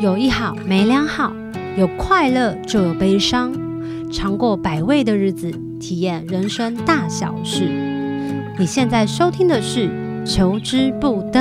有一好没两好，有快乐就有悲伤，尝过百味的日子，体验人生大小事。你现在收听的是《求之不得》。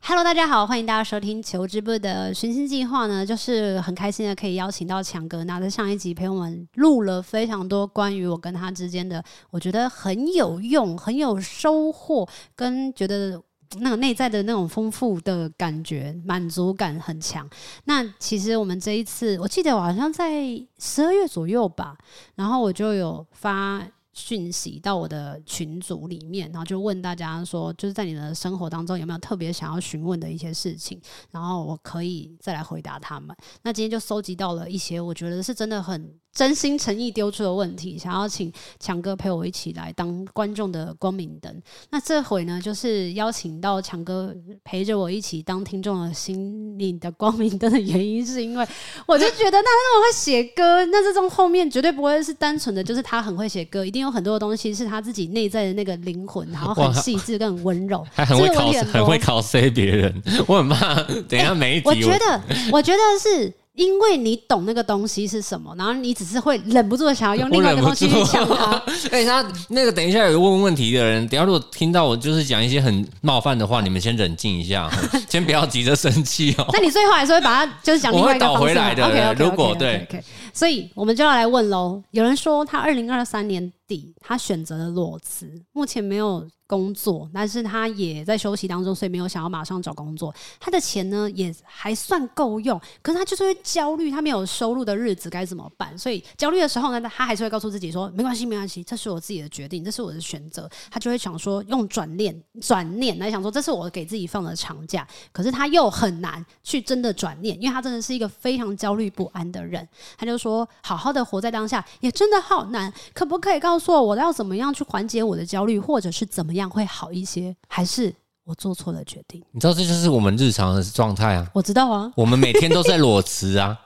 Hello，大家好，欢迎大家收听《求之不得》寻星计划呢，就是很开心的可以邀请到强哥，拿着上一集陪我们录了非常多关于我跟他之间的，我觉得很有用、很有收获，跟觉得。那个内在的那种丰富的感觉，满足感很强。那其实我们这一次，我记得我好像在十二月左右吧，然后我就有发讯息到我的群组里面，然后就问大家说，就是在你的生活当中有没有特别想要询问的一些事情，然后我可以再来回答他们。那今天就搜集到了一些，我觉得是真的很。真心诚意丢出的问题，想要请强哥陪我一起来当观众的光明灯。那这回呢，就是邀请到强哥陪着我一起当听众的心灵的光明灯的原因，是因为我就觉得他那么会写歌，那这种后面绝对不会是单纯的，就是他很会写歌，一定有很多的东西是他自己内在的那个灵魂，然后很细致、跟很温柔，还很会考，很会考 C 别人。我很怕等一下每一集，我觉得，我觉得是。因为你懂那个东西是什么，然后你只是会忍不住的想要用另外一个东西去抢它。哎，他那个等一下有问问题的人，等一下如果听到我就是讲一些很冒犯的话，你们先冷静一下，先不要急着生气哦。那你最后还是会把它就是讲另外一个方式。我会倒回来的。如果对所以我们就要来问喽。有人说他二零二三年底他选择了裸辞，目前没有。工作，但是他也在休息当中，所以没有想要马上找工作。他的钱呢也还算够用，可是他就是会焦虑，他没有收入的日子该怎么办？所以焦虑的时候呢，他还是会告诉自己说：“没关系，没关系，这是我自己的决定，这是我的选择。”他就会想说，用转念、转念来想说，这是我给自己放的长假。可是他又很难去真的转念，因为他真的是一个非常焦虑不安的人。他就说：“好好的活在当下，也真的好难。可不可以告诉我，我要怎么样去缓解我的焦虑，或者是怎么样？”会好一些，还是我做错了决定？你知道这就是我们日常的状态啊！我知道啊，我们每天都在裸辞啊，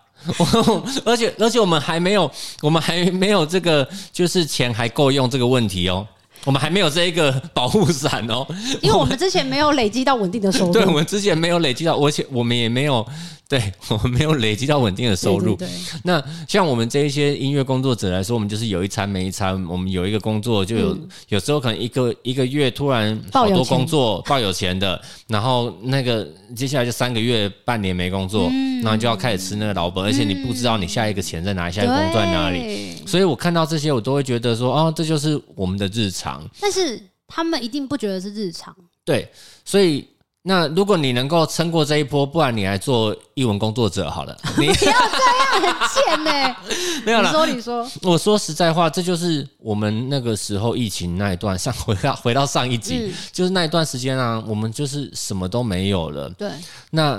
而且而且我们还没有，我们还没有这个，就是钱还够用这个问题哦。我们还没有这一个保护伞哦，因为我们之前没有累积到稳定的收入。对，我们之前没有累积到，而且我们也没有。对，我们没有累积到稳定的收入。那像我们这一些音乐工作者来说，我们就是有一餐没一餐。我们有一个工作，就有、嗯、有时候可能一个一个月突然好多工作，抱有钱的，然后那个接下来就三个月、半年没工作，嗯、然后就要开始吃那个老本，而且你不知道你下一个钱在哪里，下一个工作在哪里。所以我看到这些，我都会觉得说，哦，这就是我们的日常。但是他们一定不觉得是日常。对，所以。那如果你能够撑过这一波，不然你来做译文工作者好了。你不要这样，很贱呢。没有了，你说你说。我说实在话，这就是我们那个时候疫情那一段，上 回到回到上一集，嗯、就是那一段时间啊，我们就是什么都没有了。对。那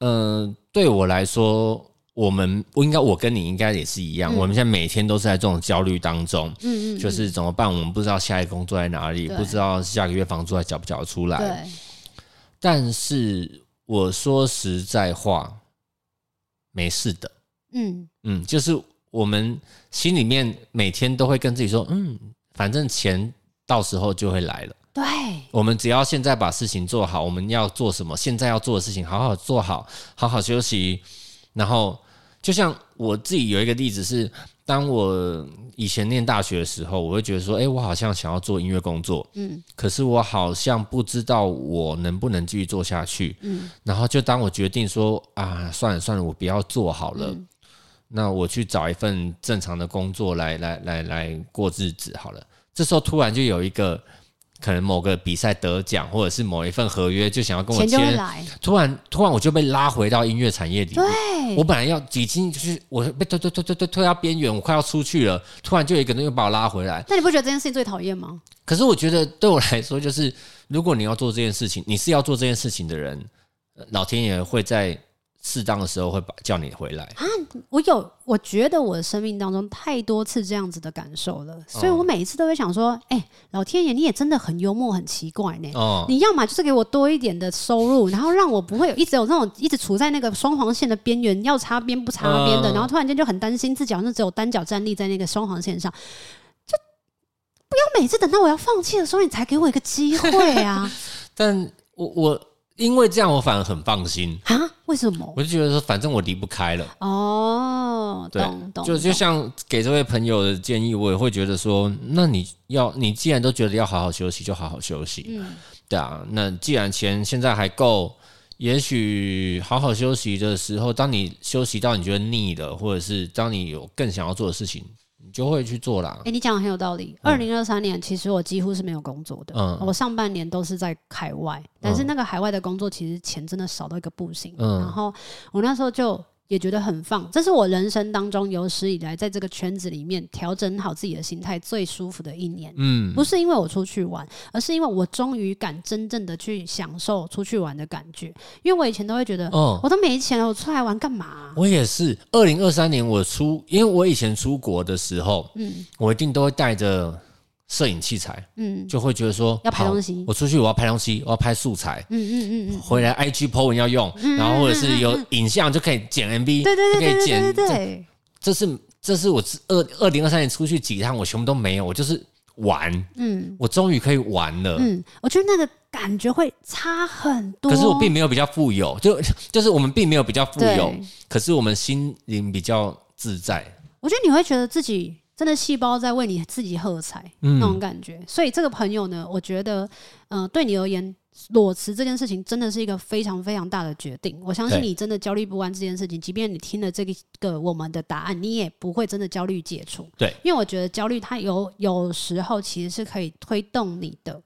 嗯、呃，对我来说，我们我应该我跟你应该也是一样，嗯、我们现在每天都是在这种焦虑当中。嗯，嗯嗯。就是怎么办？我们不知道下一个工作在哪里，不知道下个月房租还缴不缴得出来。对。但是我说实在话，没事的。嗯嗯，就是我们心里面每天都会跟自己说，嗯，反正钱到时候就会来了。对，我们只要现在把事情做好，我们要做什么，现在要做的事情好好做好，好好休息。然后，就像我自己有一个例子是。当我以前念大学的时候，我会觉得说，哎，我好像想要做音乐工作，嗯，可是我好像不知道我能不能继续做下去，嗯，然后就当我决定说，啊，算了算了，我不要做好了，嗯，那我去找一份正常的工作来来来来过日子好了。这时候突然就有一个。可能某个比赛得奖，或者是某一份合约，就想要跟我签。突然，突然我就被拉回到音乐产业里。对，我本来要已经就是我被推推推推推推到边缘，我快要出去了。突然就有一个人又把我拉回来。那你不觉得这件事情最讨厌吗？可是我觉得对我来说，就是如果你要做这件事情，你是要做这件事情的人，老天爷会在。适当的时候会把叫你回来啊！我有，我觉得我的生命当中太多次这样子的感受了，所以我每一次都会想说：哎、欸，老天爷，你也真的很幽默，很奇怪呢。哦，你要么就是给我多一点的收入，然后让我不会有一直有那种一直处在那个双黄线的边缘，要擦边不擦边的，然后突然间就很担心自己好像只有单脚站立在那个双黄线上，就不要每次等到我要放弃的时候，你才给我一个机会啊！但我我。因为这样我反而很放心啊？为什么？我就觉得说，反正我离不开了。哦，对。就就像给这位朋友的建议，我也会觉得说，那你要你既然都觉得要好好休息，就好好休息。嗯，对啊。那既然钱现在还够，也许好好休息的时候，当你休息到你觉得腻了，或者是当你有更想要做的事情。就会去做啦。哎、欸，你讲的很有道理。二零二三年其实我几乎是没有工作的，嗯，我上半年都是在海外，但是那个海外的工作其实钱真的少到一个不行。嗯，然后我那时候就。也觉得很放，这是我人生当中有史以来在这个圈子里面调整好自己的心态最舒服的一年。嗯，不是因为我出去玩，而是因为我终于敢真正的去享受出去玩的感觉。因为我以前都会觉得，哦，我都没钱了，我出来玩干嘛啊？我也是，二零二三年我出，因为我以前出国的时候，嗯，我一定都会带着。摄影器材，嗯，就会觉得说要拍东西，我出去我要拍东西，我要拍素材，嗯嗯嗯嗯，回来 IG po 文要用，然后或者是有影像就可以剪 MV，对对对，可以剪，对，这是这是我二二零二三年出去几趟，我全部都没有，我就是玩，嗯，我终于可以玩了，嗯，我觉得那个感觉会差很多，可是我并没有比较富有，就就是我们并没有比较富有，可是我们心灵比较自在，我觉得你会觉得自己。真的细胞在为你自己喝彩，嗯、那种感觉。所以这个朋友呢，我觉得，嗯、呃，对你而言，裸辞这件事情真的是一个非常非常大的决定。我相信你真的焦虑不安这件事情，即便你听了这个个我们的答案，你也不会真的焦虑解除。对，因为我觉得焦虑它有有时候其实是可以推动你的。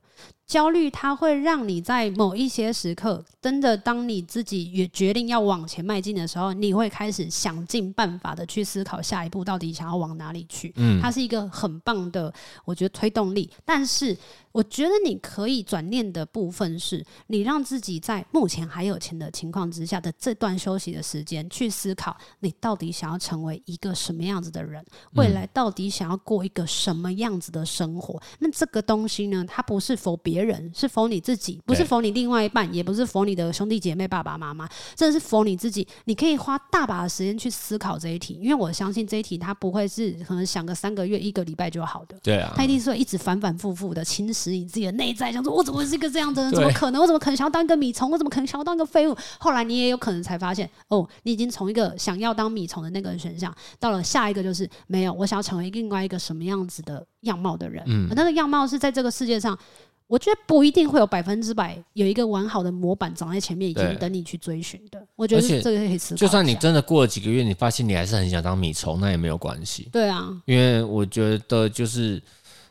焦虑，它会让你在某一些时刻，真的当你自己也决定要往前迈进的时候，你会开始想尽办法的去思考下一步到底想要往哪里去。嗯，它是一个很棒的，我觉得推动力。但是，我觉得你可以转念的部分是，你让自己在目前还有钱的情况之下的这段休息的时间，去思考你到底想要成为一个什么样子的人，未来到底想要过一个什么样子的生活。那这个东西呢，它不是 for 别人，是 for 你自己，不是 for 你另外一半，也不是 for 你的兄弟姐妹、爸爸妈妈，这是 for 你自己。你可以花大把的时间去思考这一题，因为我相信这一题它不会是可能想个三个月、一个礼拜就好的。对啊，它一定是会一直反反复复的侵蚀你自己的内在，想说我怎么是一个这样的人？怎么可能？我怎么可能想要当一个米虫？我怎么可能想要当一个废物？后来你也有可能才发现，哦，你已经从一个想要当米虫的那个选项，到了下一个就是没有，我想要成为另外一个什么样子的样貌的人。嗯，那个样貌是在这个世界上。我觉得不一定会有百分之百有一个完好的模板长在前面，已经等你去追寻的。我觉得这个可以思考。就算你真的过了几个月，你发现你还是很想当米虫，那也没有关系。对啊，因为我觉得就是，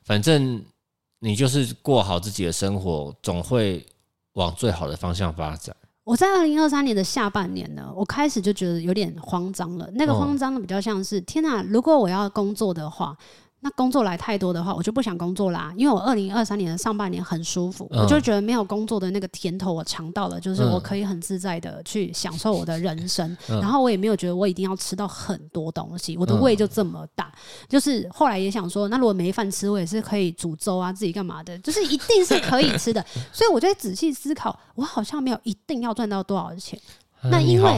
反正你就是过好自己的生活，总会往最好的方向发展。我在二零二三年的下半年呢，我开始就觉得有点慌张了。那个慌张的比较像是，天哪，如果我要工作的话。那工作来太多的话，我就不想工作啦。因为我二零二三年的上半年很舒服，嗯、我就觉得没有工作的那个甜头我尝到了，就是我可以很自在的去享受我的人生。嗯、然后我也没有觉得我一定要吃到很多东西，我的胃就这么大。嗯、就是后来也想说，那如果没饭吃，我也是可以煮粥啊，自己干嘛的，就是一定是可以吃的。所以我就在仔细思考，我好像没有一定要赚到多少钱。嗯、那因为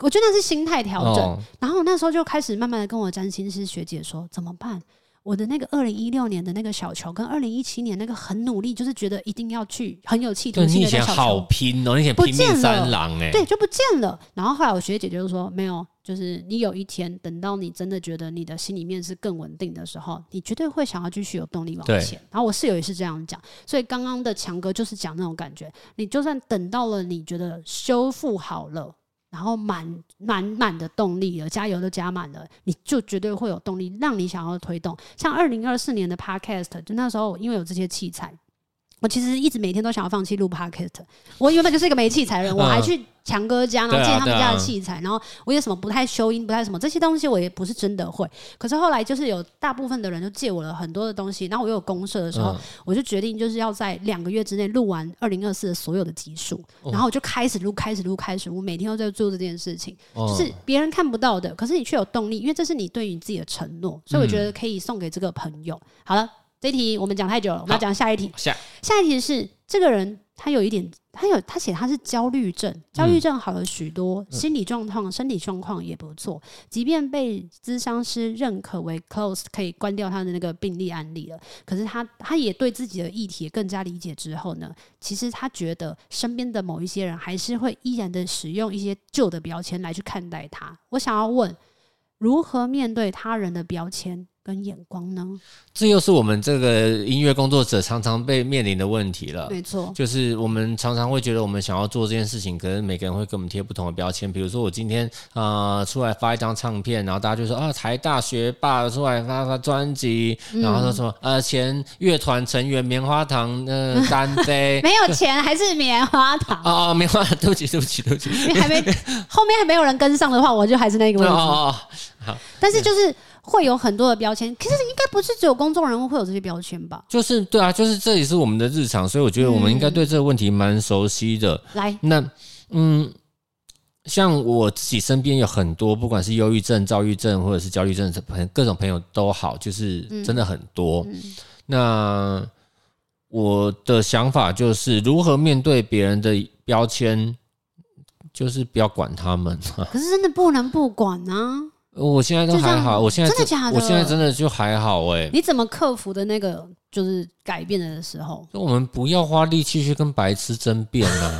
我觉得那是心态调整。哦、然后那时候就开始慢慢的跟我占星师学姐说，怎么办？我的那个二零一六年的那个小球，跟二零一七年那个很努力，就是觉得一定要去很有企图心的小球，你以前好拼哦，你以前拼命三郎哎，对，就不见了。然后后来我学姐就是说，没有，就是你有一天等到你真的觉得你的心里面是更稳定的时候，你绝对会想要继续有动力往前。然后我室友也是这样讲，所以刚刚的强哥就是讲那种感觉，你就算等到了你觉得修复好了。然后满满满的动力了，加油都加满了，你就绝对会有动力，让你想要推动。像二零二四年的 Podcast，就那时候因为有这些器材。我其实一直每天都想要放弃录 Podcast，我原本就是一个没器材的人，我还去强哥家，然后借他们家的器材，然后我有什么不太修音，不太什么这些东西，我也不是真的会。可是后来就是有大部分的人就借我了很多的东西，然后我有公社的时候，我就决定就是要在两个月之内录完二零二四的所有的集数，然后我就开始录，开始录，开始录，每天都在做这件事情，就是别人看不到的，可是你却有动力，因为这是你对于你自己的承诺，所以我觉得可以送给这个朋友。好了。这一题我们讲太久了，我们要讲下一题。下下一题是这个人他有一点，他有他写他是焦虑症，焦虑症好了许多，嗯、心理状况、身体状况也不错。即便被咨商师认可为 close，可以关掉他的那个病例案例了，可是他他也对自己的议题更加理解之后呢，其实他觉得身边的某一些人还是会依然的使用一些旧的标签来去看待他。我想要问，如何面对他人的标签？跟眼光呢？这又是我们这个音乐工作者常常被面临的问题了。没错，就是我们常常会觉得我们想要做这件事情，可能每个人会给我们贴不同的标签。比如说，我今天啊、呃、出来发一张唱片，然后大家就说啊，台大学霸出来发发专辑，嗯、然后说什么呃前乐团成员棉花糖呃 单飞，没有钱还是棉花糖啊、哦？棉花糖，对不起对不起对不起，还没后面还没有人跟上的话，我就还是那个问题。哦哦哦好，但是就是。会有很多的标签，可是应该不是只有公众人物会有这些标签吧？就是对啊，就是这也是我们的日常，所以我觉得我们应该对这个问题蛮熟悉的。嗯、来，那嗯，像我自己身边有很多，不管是忧郁症、躁郁症或者是焦虑症，朋各种朋友都好，就是真的很多。嗯嗯、那我的想法就是，如何面对别人的标签，就是不要管他们。可是真的不能不管啊！我现在都还好，我现在真的假的？我现在真的就还好哎。你怎么克服的那个就是改变的时候？我们不要花力气去跟白痴争辩啊！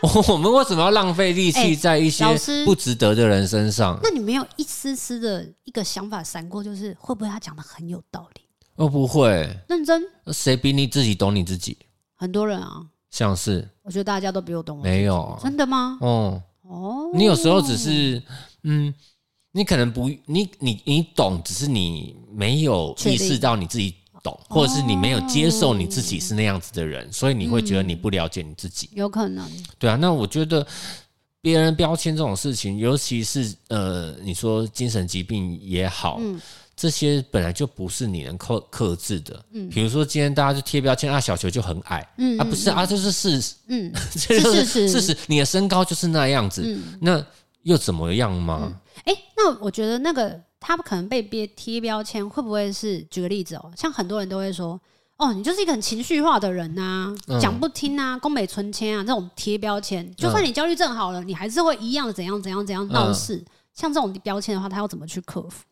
我们为什么要浪费力气在一些不值得的人身上？那你没有一丝丝的一个想法闪过，就是会不会他讲的很有道理？哦，不会，认真。谁比你自己懂你自己？很多人啊，像是我觉得大家都比我懂我。没有，真的吗？哦哦，你有时候只是嗯。你可能不，你你你懂，只是你没有意识到你自己懂，或者是你没有接受你自己是那样子的人，所以你会觉得你不了解你自己。有可能。对啊，那我觉得别人标签这种事情，尤其是呃，你说精神疾病也好，这些本来就不是你能克克制的。嗯，比如说今天大家就贴标签啊，小球就很矮，嗯，啊不是啊，这是事实，嗯，这就是事实，你的身高就是那样子，那又怎么样吗？哎，那我觉得那个他可能被别贴标签，会不会是举个例子哦？像很多人都会说，哦，你就是一个很情绪化的人呐、啊，嗯、讲不听啊，宫北纯千啊，这种贴标签，就算你焦虑症好了，嗯、你还是会一样怎样怎样怎样闹事。嗯、像这种标签的话，他要怎么去克服？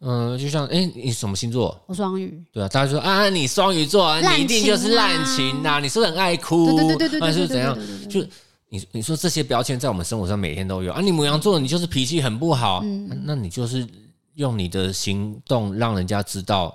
嗯，就像哎，你什么星座？我双鱼。对啊，大家说啊，你双鱼座，啊，你一定就是滥情呐、啊，你是不是很爱哭？对对对对对，还是怎样？就。你你说这些标签在我们生活上每天都有啊！你母羊座，你就是脾气很不好，嗯，那你就是用你的行动让人家知道，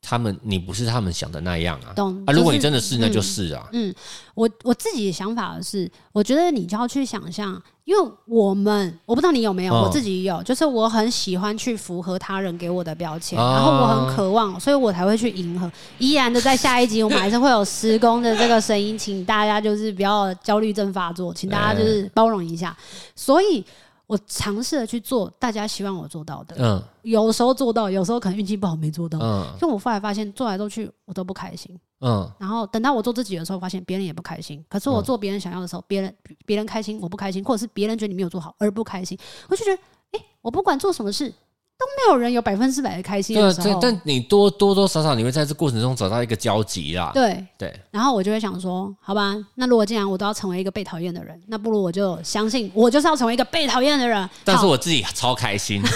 他们你不是他们想的那样啊。懂啊？如果你真的是，那就是啊。嗯，我我自己的想法是，我觉得你就要去想象。因为我们我不知道你有没有，我自己有，就是我很喜欢去符合他人给我的标签，然后我很渴望，所以我才会去迎合。依然的，在下一集我们还是会有施工的这个声音，请大家就是不要焦虑症发作，请大家就是包容一下。所以我尝试的去做大家希望我做到的，嗯，有时候做到，有时候可能运气不好没做到，嗯，因为我后来发现做来做去我都不开心。嗯，然后等到我做自己的时候，发现别人也不开心。可是我做别人想要的时候，别人别人开心，我不开心，或者是别人觉得你没有做好而不开心，我就觉得，哎，我不管做什么事。都没有人有百分之百的开心的时候。对，但你多多多少少你会在这过程中找到一个交集啦。对对。然后我就会想说，好吧，那如果既然我都要成为一个被讨厌的人，那不如我就相信我就是要成为一个被讨厌的人。但是我自己超开心。对，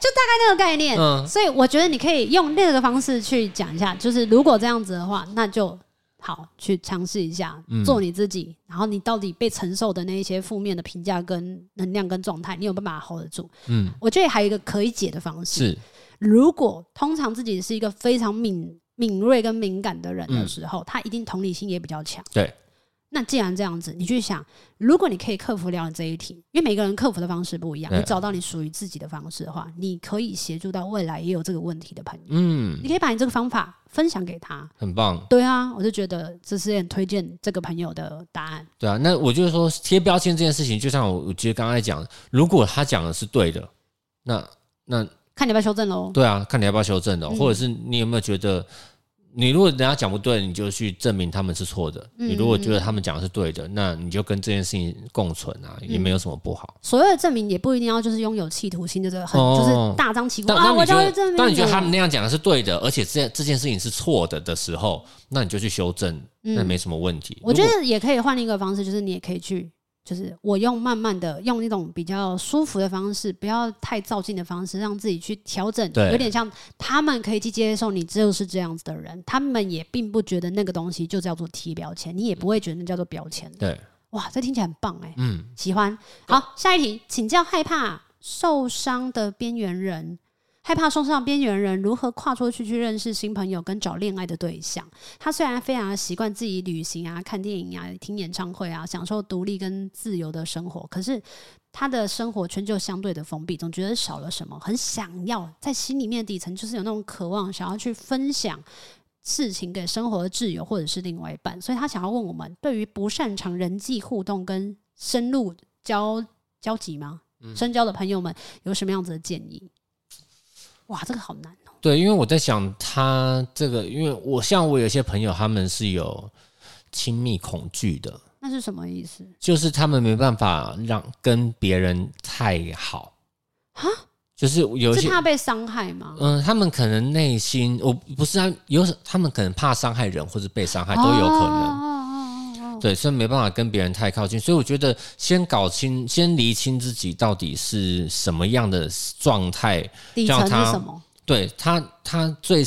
就大概那个概念。嗯。所以我觉得你可以用那个方式去讲一下，就是如果这样子的话，那就。好，去尝试一下做你自己，嗯、然后你到底被承受的那一些负面的评价跟能量跟状态，你有办法 hold 得住？嗯，我觉得还有一个可以解的方式是，如果通常自己是一个非常敏敏锐跟敏感的人的时候，嗯、他一定同理心也比较强。对。那既然这样子，你去想，如果你可以克服掉这一题，因为每个人克服的方式不一样，你找到你属于自己的方式的话，你可以协助到未来也有这个问题的朋友。嗯，你可以把你这个方法分享给他，很棒。对啊，我就觉得这是很推荐这个朋友的答案。对啊，那我就是说贴标签这件事情，就像我我觉得刚才讲，如果他讲的是对的，那那看你要不要修正喽。对啊，看你要不要修正喽，或者是你有没有觉得？你如果人家讲不对，你就去证明他们是错的。嗯、你如果觉得他们讲的是对的，那你就跟这件事情共存啊，也没有什么不好。所谓的证明也不一定要就是拥有企图心，就是很、哦、就是大张旗鼓啊。我就会证明。当你觉得他们那样讲的是对的，而且这这件事情是错的的时候，那你就去修正，那没什么问题。我觉得也可以换另一个方式，就是你也可以去。就是我用慢慢的用一种比较舒服的方式，不要太躁进的方式，让自己去调整，有点像他们可以去接受你就是这样子的人，他们也并不觉得那个东西就叫做贴标签，你也不会觉得那叫做标签。对，哇，这听起来很棒哎，嗯，喜欢。好，下一题，请教害怕受伤的边缘人。害怕送上边缘人如何跨出去去认识新朋友跟找恋爱的对象？他虽然非常的习惯自己旅行啊、看电影啊、听演唱会啊，享受独立跟自由的生活，可是他的生活圈就相对的封闭，总觉得少了什么，很想要在心里面底层就是有那种渴望，想要去分享事情给生活的挚友或者是另外一半，所以他想要问我们，对于不擅长人际互动跟深入交交集吗？深交的朋友们有什么样子的建议？哇，这个好难哦。对，因为我在想他这个，因为我像我有些朋友，他们是有亲密恐惧的。那是什么意思？就是他们没办法让跟别人太好啊，就是有些是怕被伤害吗？嗯，他们可能内心，我不是他有，他们可能怕伤害人或者被伤害都有可能。哦对，所以没办法跟别人太靠近，所以我觉得先搞清、先厘清自己到底是什么样的状态，让他对他他最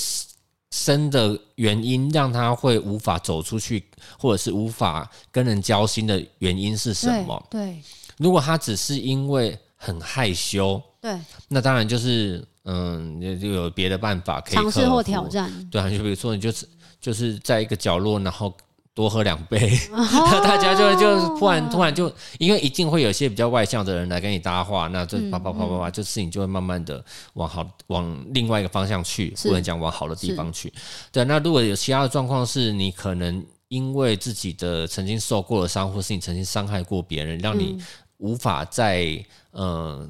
深的原因，让他会无法走出去，或者是无法跟人交心的原因是什么？对，对如果他只是因为很害羞，对，那当然就是嗯，就有别的办法可以尝试或挑战。对啊，就比如说你就是就是在一个角落，然后。多喝两杯，那大家就就突然突然就，因为一定会有些比较外向的人来跟你搭话，那这啪啪啪啪啪，这事情就会慢慢的往好往另外一个方向去，不能讲往好的地方去。对，那如果有其他的状况，是你可能因为自己的曾经受过的伤，或是你曾经伤害过别人，让你无法在嗯、呃、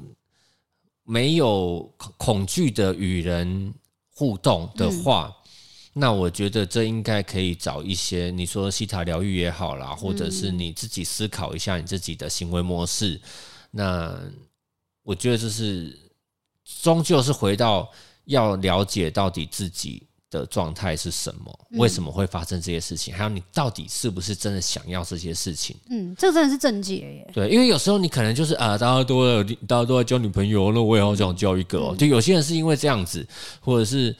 没有恐惧的与人互动的话。那我觉得这应该可以找一些，你说西塔疗愈也好啦，或者是你自己思考一下你自己的行为模式。嗯、那我觉得这是终究是回到要了解到底自己的状态是什么，嗯、为什么会发生这些事情，还有你到底是不是真的想要这些事情。嗯，这真的是正解耶。对，因为有时候你可能就是啊，大家都在大家都在交女朋友，那我也好想交一个哦。嗯、就有些人是因为这样子，或者是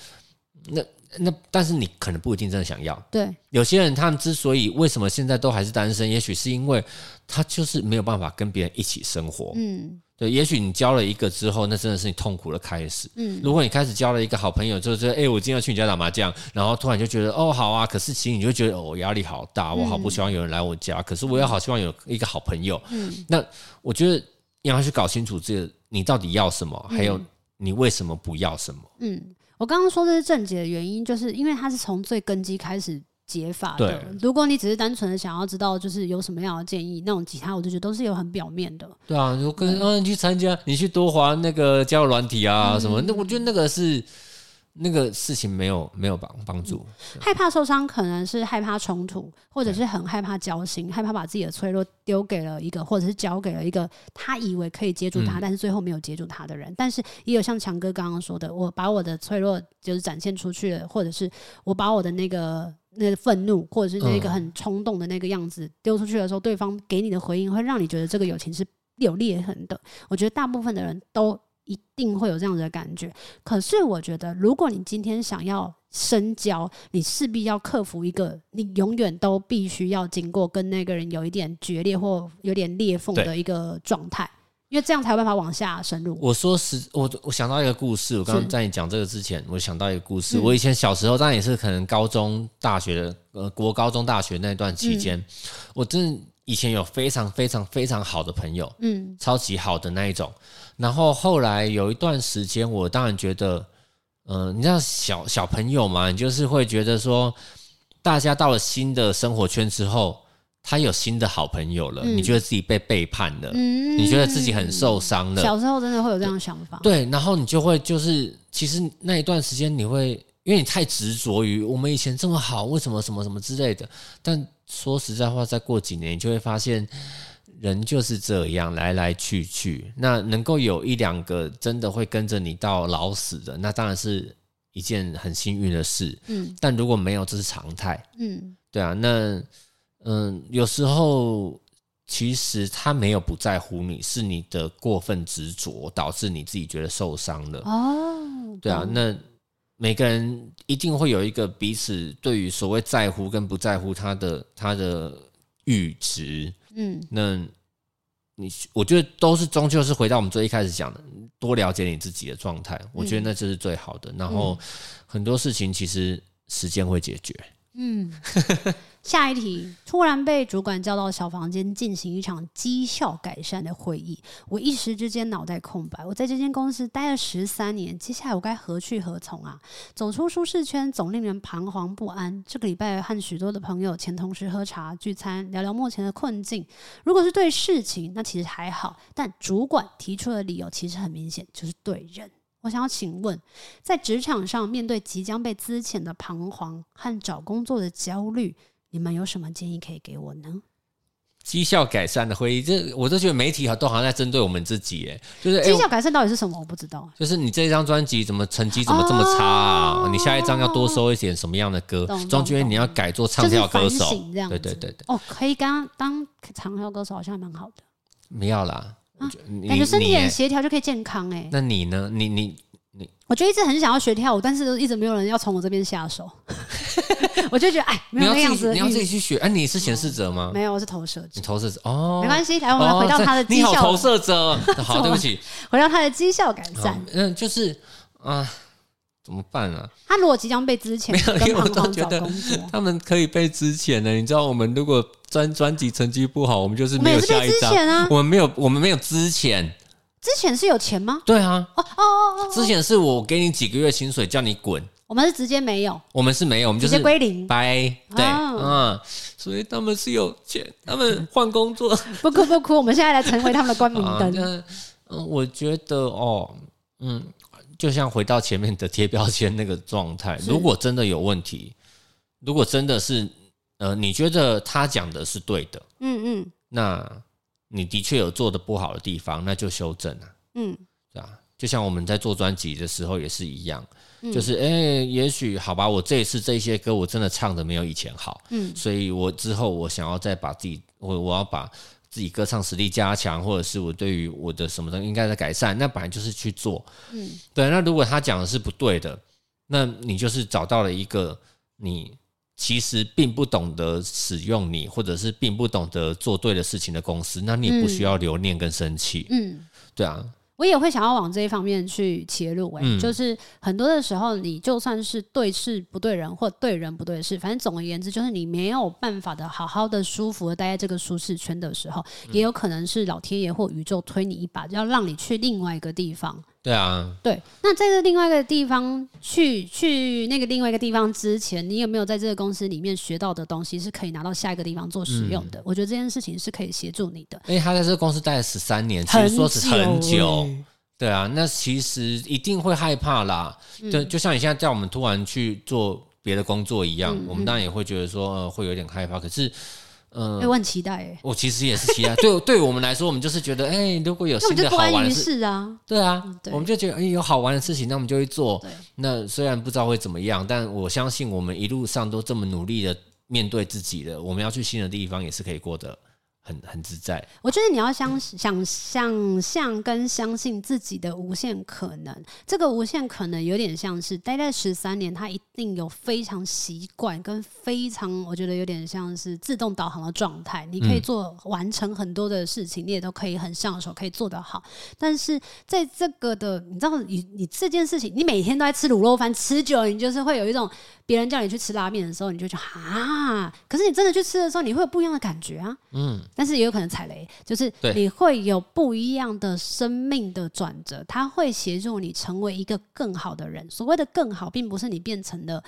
那。那但是你可能不一定真的想要。对，有些人他们之所以为什么现在都还是单身，也许是因为他就是没有办法跟别人一起生活。嗯，对，也许你交了一个之后，那真的是你痛苦的开始。嗯，如果你开始交了一个好朋友，就是哎、欸，我今天要去你家打麻将，然后突然就觉得哦好啊，可是其实你就觉得哦，我压力好大，我好不希望有人来我家，可是我也好希望有一个好朋友。嗯，那我觉得你要去搞清楚这个你到底要什么，还有你为什么不要什么。嗯。我刚刚说这是正解的原因，就是因为它是从最根基开始解法的。如果你只是单纯的想要知道，就是有什么样的建议，那种其他我就觉得都是有很表面的。对啊，如果跟嗯、啊、你去参加，你去多滑那个交友软体啊什么，嗯、那我觉得那个是。那个事情没有没有帮帮助，害怕受伤可能是害怕冲突，或者是很害怕交心，害怕把自己的脆弱丢给了一个，或者是交给了一个他以为可以接住他，嗯、但是最后没有接住他的人。但是也有像强哥刚刚说的，我把我的脆弱就是展现出去了，或者是我把我的那个那个愤怒，或者是那个很冲动的那个样子丢出去的时候，对方给你的回应会让你觉得这个友情是有裂痕的。我觉得大部分的人都。一定会有这样子的感觉，可是我觉得，如果你今天想要深交，你势必要克服一个你永远都必须要经过跟那个人有一点决裂或有点裂缝的一个状态，因为这样才有办法往下深入。我说实，我我想到一个故事，我刚刚在你讲这个之前，我想到一个故事。嗯、我以前小时候，当然也是可能高中、大学的，呃，国高中、大学那段期间，嗯、我真的以前有非常非常非常好的朋友，嗯，超级好的那一种。然后后来有一段时间，我当然觉得，嗯、呃，你知道小小朋友嘛，你就是会觉得说，大家到了新的生活圈之后，他有新的好朋友了，嗯、你觉得自己被背叛了，嗯、你觉得自己很受伤了。小时候真的会有这样的想法。对，然后你就会就是，其实那一段时间你会因为你太执着于我们以前这么好，为什么什么什么之类的。但说实在话，再过几年，你就会发现人就是这样来来去去。那能够有一两个真的会跟着你到老死的，那当然是一件很幸运的事。嗯，但如果没有，这是常态。嗯，对啊，那嗯，有时候。其实他没有不在乎你，是你的过分执着导致你自己觉得受伤了。哦，对啊，那每个人一定会有一个彼此对于所谓在乎跟不在乎他的他的阈值。嗯，那你我觉得都是终究是回到我们最一开始讲的，多了解你自己的状态，我觉得那就是最好的。然后很多事情其实时间会解决。嗯。下一题，突然被主管叫到小房间进行一场绩效改善的会议，我一时之间脑袋空白。我在这间公司待了十三年，接下来我该何去何从啊？走出舒适圈总令人彷徨不安。这个礼拜和许多的朋友、前同事喝茶聚餐，聊聊目前的困境。如果是对事情，那其实还好；但主管提出的理由其实很明显，就是对人。我想要请问，在职场上面对即将被资遣的彷徨和找工作的焦虑。你们有什么建议可以给我呢？绩效改善的会议，这我都觉得媒体都好像在针对我们自己，哎，就是绩效改善到底是什么？我不知道。就是你这张专辑怎么成绩怎么这么差啊？哦、你下一张要多收一点什么样的歌？中间你要改做唱跳歌手，对对对对。哦，可以刚刚当唱跳歌手好像还蛮好的。没要啦，啊、感觉身体很协调就可以健康哎。那你呢？你你。我就一直很想要学跳舞，但是都一直没有人要从我这边下手。我就觉得，哎，没有那样子，你要自己去学。哎，你是显示者吗？没有，我是投射者。你投射者哦，没关系。来，我们回到他的绩效。你好，投射者。好，对不起。回到他的绩效改善。嗯，就是啊，怎么办啊？他如果即将被之前，没有，因为我都觉得他们可以被之前的。你知道，我们如果专专辑成绩不好，我们就是没有下一张。我们没有，我们没有资遣。之前是有钱吗？对啊，哦哦哦哦，之前是我给你几个月薪水，叫你滚。我们是直接没有，我们是没有，我们就是直接归零。拜，对，嗯，所以他们是有钱，他们换工作。不哭不哭，我们现在来成为他们的光明灯。嗯，我觉得哦，嗯，就像回到前面的贴标签那个状态，如果真的有问题，如果真的是呃，你觉得他讲的是对的，嗯嗯，那。你的确有做的不好的地方，那就修正啊。嗯，对啊，就像我们在做专辑的时候也是一样，嗯、就是哎、欸，也许好吧，我这一次这些歌我真的唱的没有以前好，嗯，所以我之后我想要再把自己，我我要把自己歌唱实力加强，或者是我对于我的什么东西应该在改善，那本来就是去做，嗯，对。那如果他讲的是不对的，那你就是找到了一个你。其实并不懂得使用你，或者是并不懂得做对的事情的公司，那你也不需要留念跟生气。嗯，对啊。我也会想要往这一方面去切入，欸，哎、嗯，就是很多的时候，你就算是对事不对人，或对人不对事，反正总而言之，就是你没有办法的好好的舒服的待在这个舒适圈的时候，嗯、也有可能是老天爷或宇宙推你一把，要让你去另外一个地方。对啊，对。那在这另外一个地方去去那个另外一个地方之前，你有没有在这个公司里面学到的东西是可以拿到下一个地方做使用的？嗯、我觉得这件事情是可以协助你的。因为他在这个公司待了十三年，其实说是很久。对啊，那其实一定会害怕啦。就、嗯、就像你现在叫我们突然去做别的工作一样，嗯、我们当然也会觉得说、呃、会有点害怕。可是，嗯、呃，我很期待。我其实也是期待。对，对我们来说，我们就是觉得，哎、欸，如果有新的好玩的事啊，对啊，对我们就觉得，哎、欸，有好玩的事情，那我们就会做。对那虽然不知道会怎么样，但我相信我们一路上都这么努力的面对自己的，我们要去新的地方也是可以过的。很很自在，我觉得你要相想想象跟相信自己的无限可能。这个无限可能有点像是待在十三年，他一定有非常习惯跟非常，我觉得有点像是自动导航的状态。你可以做完成很多的事情，你也都可以很上手，可以做得好。但是在这个的，你知道，你你这件事情，你每天都在吃卤肉饭，吃久了，你就是会有一种别人叫你去吃拉面的时候，你就觉得啊，可是你真的去吃的时候，你会有不一样的感觉啊，嗯。但是也有可能踩雷，就是你会有不一样的生命的转折，它会协助你成为一个更好的人。所谓的更好，并不是你变成了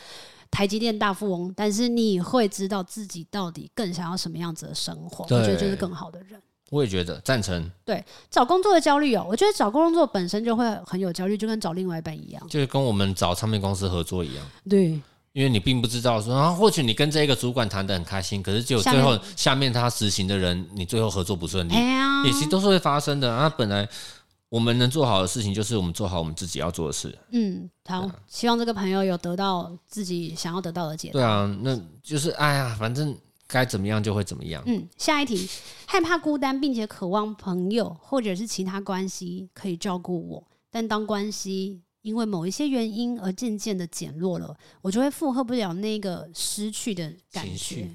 台积电大富翁，但是你会知道自己到底更想要什么样子的生活。我觉得就是更好的人。我也觉得赞成。对，找工作的焦虑哦，我觉得找工作本身就会很有焦虑，就跟找另外一半一样，就是跟我们找唱片公司合作一样。对。因为你并不知道说，啊，或许你跟这个主管谈得很开心，可是只有最后下面他执行的人，你最后合作不顺利，也其实都是会发生的。啊，本来我们能做好的事情，就是我们做好我们自己要做的事。嗯，好，希望这个朋友有得到自己想要得到的解答。对啊，那就是哎呀，反正该怎么样就会怎么样。嗯，下一题，害怕孤单，并且渴望朋友或者是其他关系可以照顾我，但当关系。因为某一些原因而渐渐的减弱了，我就会负荷不了那个失去的感觉，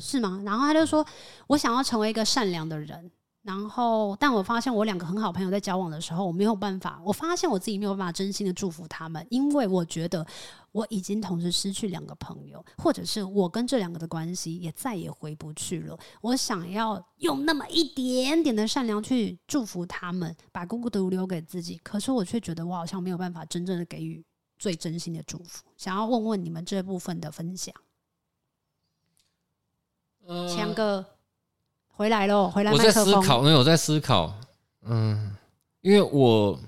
是吗？然后他就说，我想要成为一个善良的人。然后，但我发现我两个很好朋友在交往的时候，我没有办法。我发现我自己没有办法真心的祝福他们，因为我觉得我已经同时失去两个朋友，或者是我跟这两个的关系也再也回不去了。我想要用那么一点点的善良去祝福他们，把孤独留给自己。可是我却觉得我好像没有办法真正的给予最真心的祝福。想要问问你们这部分的分享，强哥。回来了，回来。我在思考，没有我在思考。嗯，因为我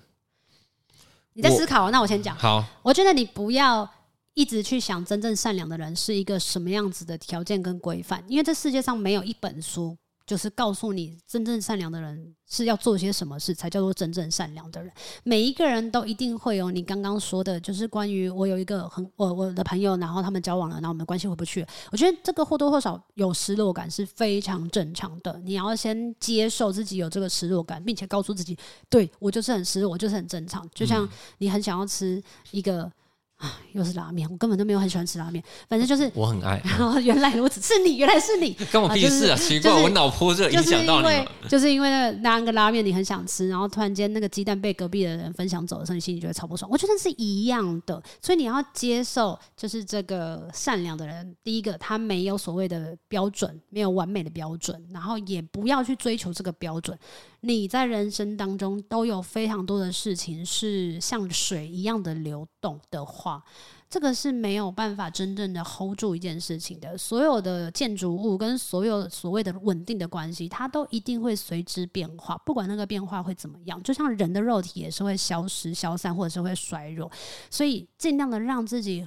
你在思考，那我先讲。好，我觉得你不要一直去想真正善良的人是一个什么样子的条件跟规范，因为这世界上没有一本书。就是告诉你，真正善良的人是要做些什么事才叫做真正善良的人。每一个人都一定会有你刚刚说的，就是关于我有一个很我我的朋友，然后他们交往了，然后我们的关系回不去。我觉得这个或多或少有失落感是非常正常的。你要先接受自己有这个失落感，并且告诉自己，对，我就是很失落，我就是很正常。就像你很想要吃一个。啊，又是拉面，我根本都没有很喜欢吃拉面。反正就是我很爱。然后原来如此，是你，原来是你，跟我屁事啊！奇怪，我脑波热影响到你。就是因为那个那个拉面你很想吃，然后突然间那个鸡蛋被隔壁的人分享走的时候，你心里觉得超不爽。我觉得是一样的，所以你要接受，就是这个善良的人，第一个他没有所谓的标准，没有完美的标准，然后也不要去追求这个标准。你在人生当中都有非常多的事情是像水一样的流动的话，这个是没有办法真正的 hold 住一件事情的。所有的建筑物跟所有所谓的稳定的关系，它都一定会随之变化，不管那个变化会怎么样。就像人的肉体也是会消失、消散，或者是会衰弱，所以尽量的让自己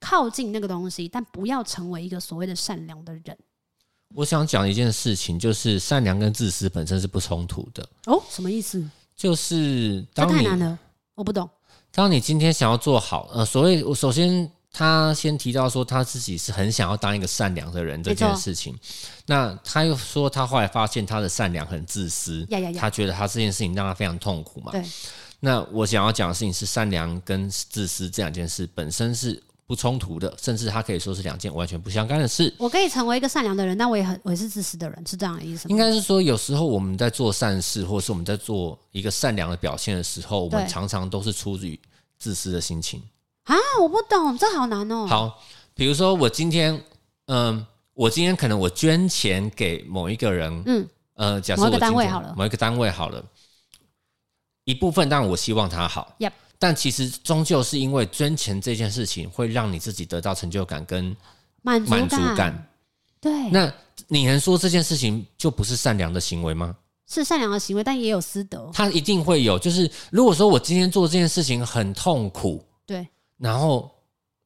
靠近那个东西，但不要成为一个所谓的善良的人。我想讲一件事情，就是善良跟自私本身是不冲突的。哦，什么意思？就是当你太难了，我不懂。当你今天想要做好，呃，所谓我首先他先提到说他自己是很想要当一个善良的人这件事情，那他又说他后来发现他的善良很自私，他觉得他这件事情让他非常痛苦嘛。对。那我想要讲的事情是善良跟自私这两件事本身是。不冲突的，甚至它可以说是两件完全不相干的事。我可以成为一个善良的人，但我也很我也是自私的人，是这样的意思吗？应该是说，有时候我们在做善事，或是我们在做一个善良的表现的时候，我们常常都是出于自私的心情啊！我不懂，这好难哦。好，比如说我今天，嗯、呃，我今天可能我捐钱给某一个人，嗯，呃，假设某一个单位好了，某一个单位好了，一部分当然我希望他好，Yep. 但其实终究是因为捐钱这件事情会让你自己得到成就感跟满足感，满足感。对，那你能说这件事情就不是善良的行为吗？是善良的行为，但也有私德。他一定会有，就是如果说我今天做这件事情很痛苦，对，然后。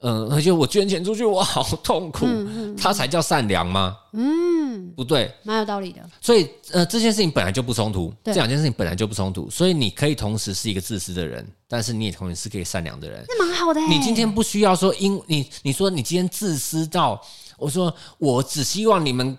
嗯，而且我捐钱出去，我好痛苦，嗯嗯、他才叫善良吗？嗯，不对，蛮有道理的。所以，呃，这件事情本来就不冲突，对这两件事情本来就不冲突，所以你可以同时是一个自私的人，但是你也同时是可以善良的人，那蛮好的。你今天不需要说，因你你说你今天自私到，我说我只希望你们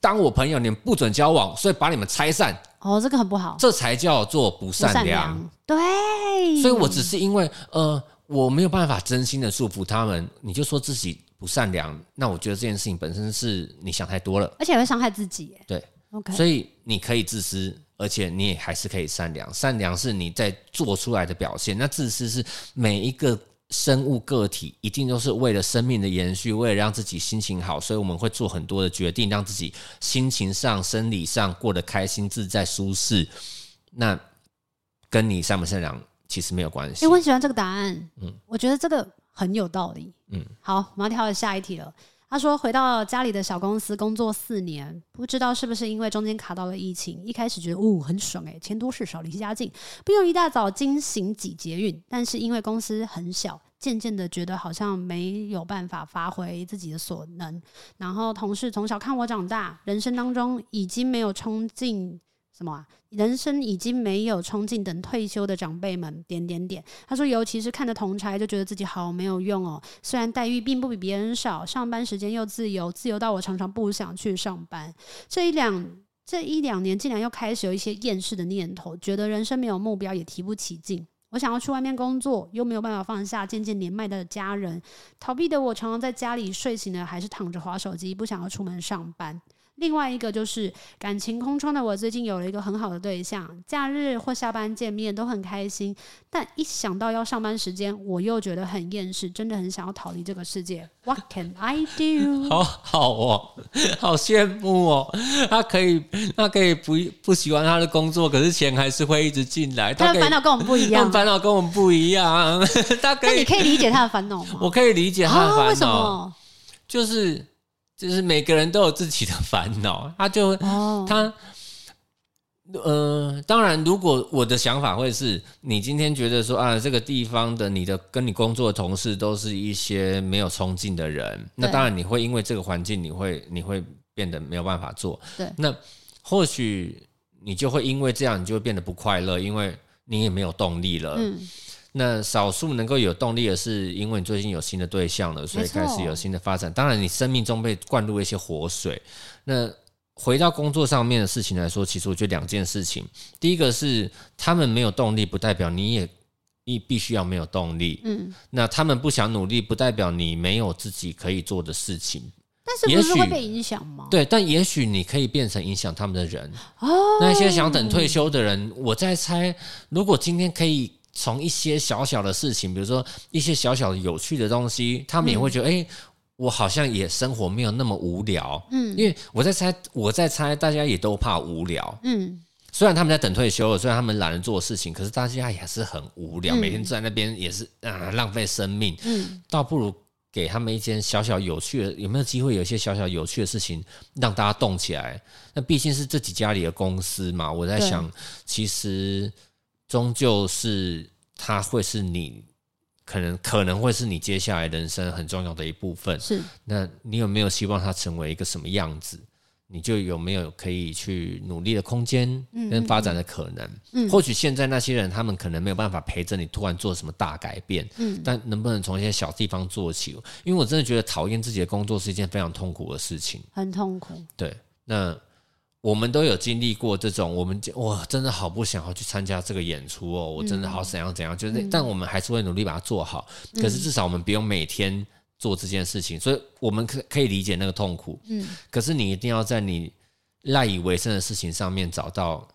当我朋友，你们不准交往，所以把你们拆散。哦，这个很不好，这才叫做不善良。善良对，所以我只是因为呃。我没有办法真心的祝福他们，你就说自己不善良，那我觉得这件事情本身是你想太多了，而且会伤害自己。对，OK，所以你可以自私，而且你也还是可以善良。善良是你在做出来的表现，那自私是每一个生物个体一定都是为了生命的延续，为了让自己心情好，所以我们会做很多的决定，让自己心情上、生理上过得开心、自在、舒适。那跟你善不善良，其实没有关系。欸，我很喜欢这个答案。嗯，我觉得这个很有道理。嗯，好，我们要跳到下一题了。他说回到家里的小公司工作四年，不知道是不是因为中间卡到了疫情，一开始觉得哦很爽诶，钱多事少离家近，不用一大早惊醒挤捷运。但是因为公司很小，渐渐的觉得好像没有办法发挥自己的所能。然后同事从小看我长大，人生当中已经没有冲劲。什么啊？人生已经没有冲劲，等退休的长辈们点点点。他说，尤其是看着同侪，就觉得自己好没有用哦。虽然待遇并不比别人少，上班时间又自由，自由到我常常不想去上班。这一两这一两年，竟然又开始有一些厌世的念头，觉得人生没有目标，也提不起劲。我想要去外面工作，又没有办法放下渐渐年迈的家人。逃避的我，常常在家里睡醒了，还是躺着滑手机，不想要出门上班。另外一个就是感情空窗的我，最近有了一个很好的对象，假日或下班见面都很开心，但一想到要上班时间，我又觉得很厌世，真的很想要逃离这个世界。What can I do？好好哦，好羡慕哦，他可以，他可以不不喜欢他的工作，可是钱还是会一直进来。他的烦恼跟我们不一样，烦恼跟我们不一样。他可以，那你可以理解他的烦恼吗？我可以理解他的烦恼，啊，为什么？就是。就是每个人都有自己的烦恼，他就、oh. 他呃，当然，如果我的想法会是你今天觉得说啊，这个地方的你的跟你工作的同事都是一些没有冲劲的人，那当然你会因为这个环境，你会你会变得没有办法做。对，那或许你就会因为这样，你就会变得不快乐，因为你也没有动力了。嗯。那少数能够有动力的是，因为你最近有新的对象了，所以开始有新的发展。当然，你生命中被灌入一些活水。那回到工作上面的事情来说，其实我觉得两件事情。第一个是他们没有动力，不代表你也你必须要没有动力。嗯。那他们不想努力，不代表你没有自己可以做的事情。但是不是会被影响吗？对，但也许你可以变成影响他们的人。哦。那些想等退休的人，我在猜，如果今天可以。从一些小小的事情，比如说一些小小的有趣的东西，他们也会觉得，哎、嗯欸，我好像也生活没有那么无聊。嗯，因为我在猜，我在猜，大家也都怕无聊。嗯，虽然他们在等退休了，虽然他们懒得做事情，可是大家也是很无聊，嗯、每天坐在那边也是啊，浪费生命。嗯，倒不如给他们一件小小有趣的，有没有机会有一些小小有趣的事情让大家动起来？那毕竟是自己家里的公司嘛，我在想，其实。终究是，它会是你可能可能会是你接下来人生很重要的一部分。是，那你有没有希望它成为一个什么样子？你就有没有可以去努力的空间跟发展的可能？嗯，或许现在那些人他们可能没有办法陪着你突然做什么大改变。嗯，但能不能从一些小地方做起？因为我真的觉得讨厌自己的工作是一件非常痛苦的事情，很痛苦。对，那。我们都有经历过这种，我们我，真的好不想要去参加这个演出哦，我真的好怎样怎样，就是，但我们还是会努力把它做好。可是至少我们不用每天做这件事情，所以我们可可以理解那个痛苦。嗯，可是你一定要在你赖以为生的事情上面找到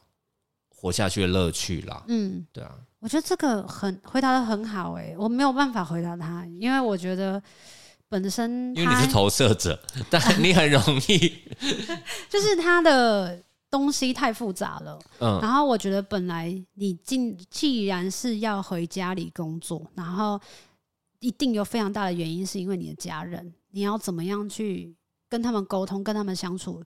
活下去的乐趣啦。嗯，对啊，我觉得这个很回答的很好诶，我没有办法回答他，因为我觉得。本身，因为你是投射者，但你很容易，就是他的东西太复杂了。嗯，然后我觉得本来你既既然是要回家里工作，然后一定有非常大的原因，是因为你的家人，你要怎么样去跟他们沟通，跟他们相处，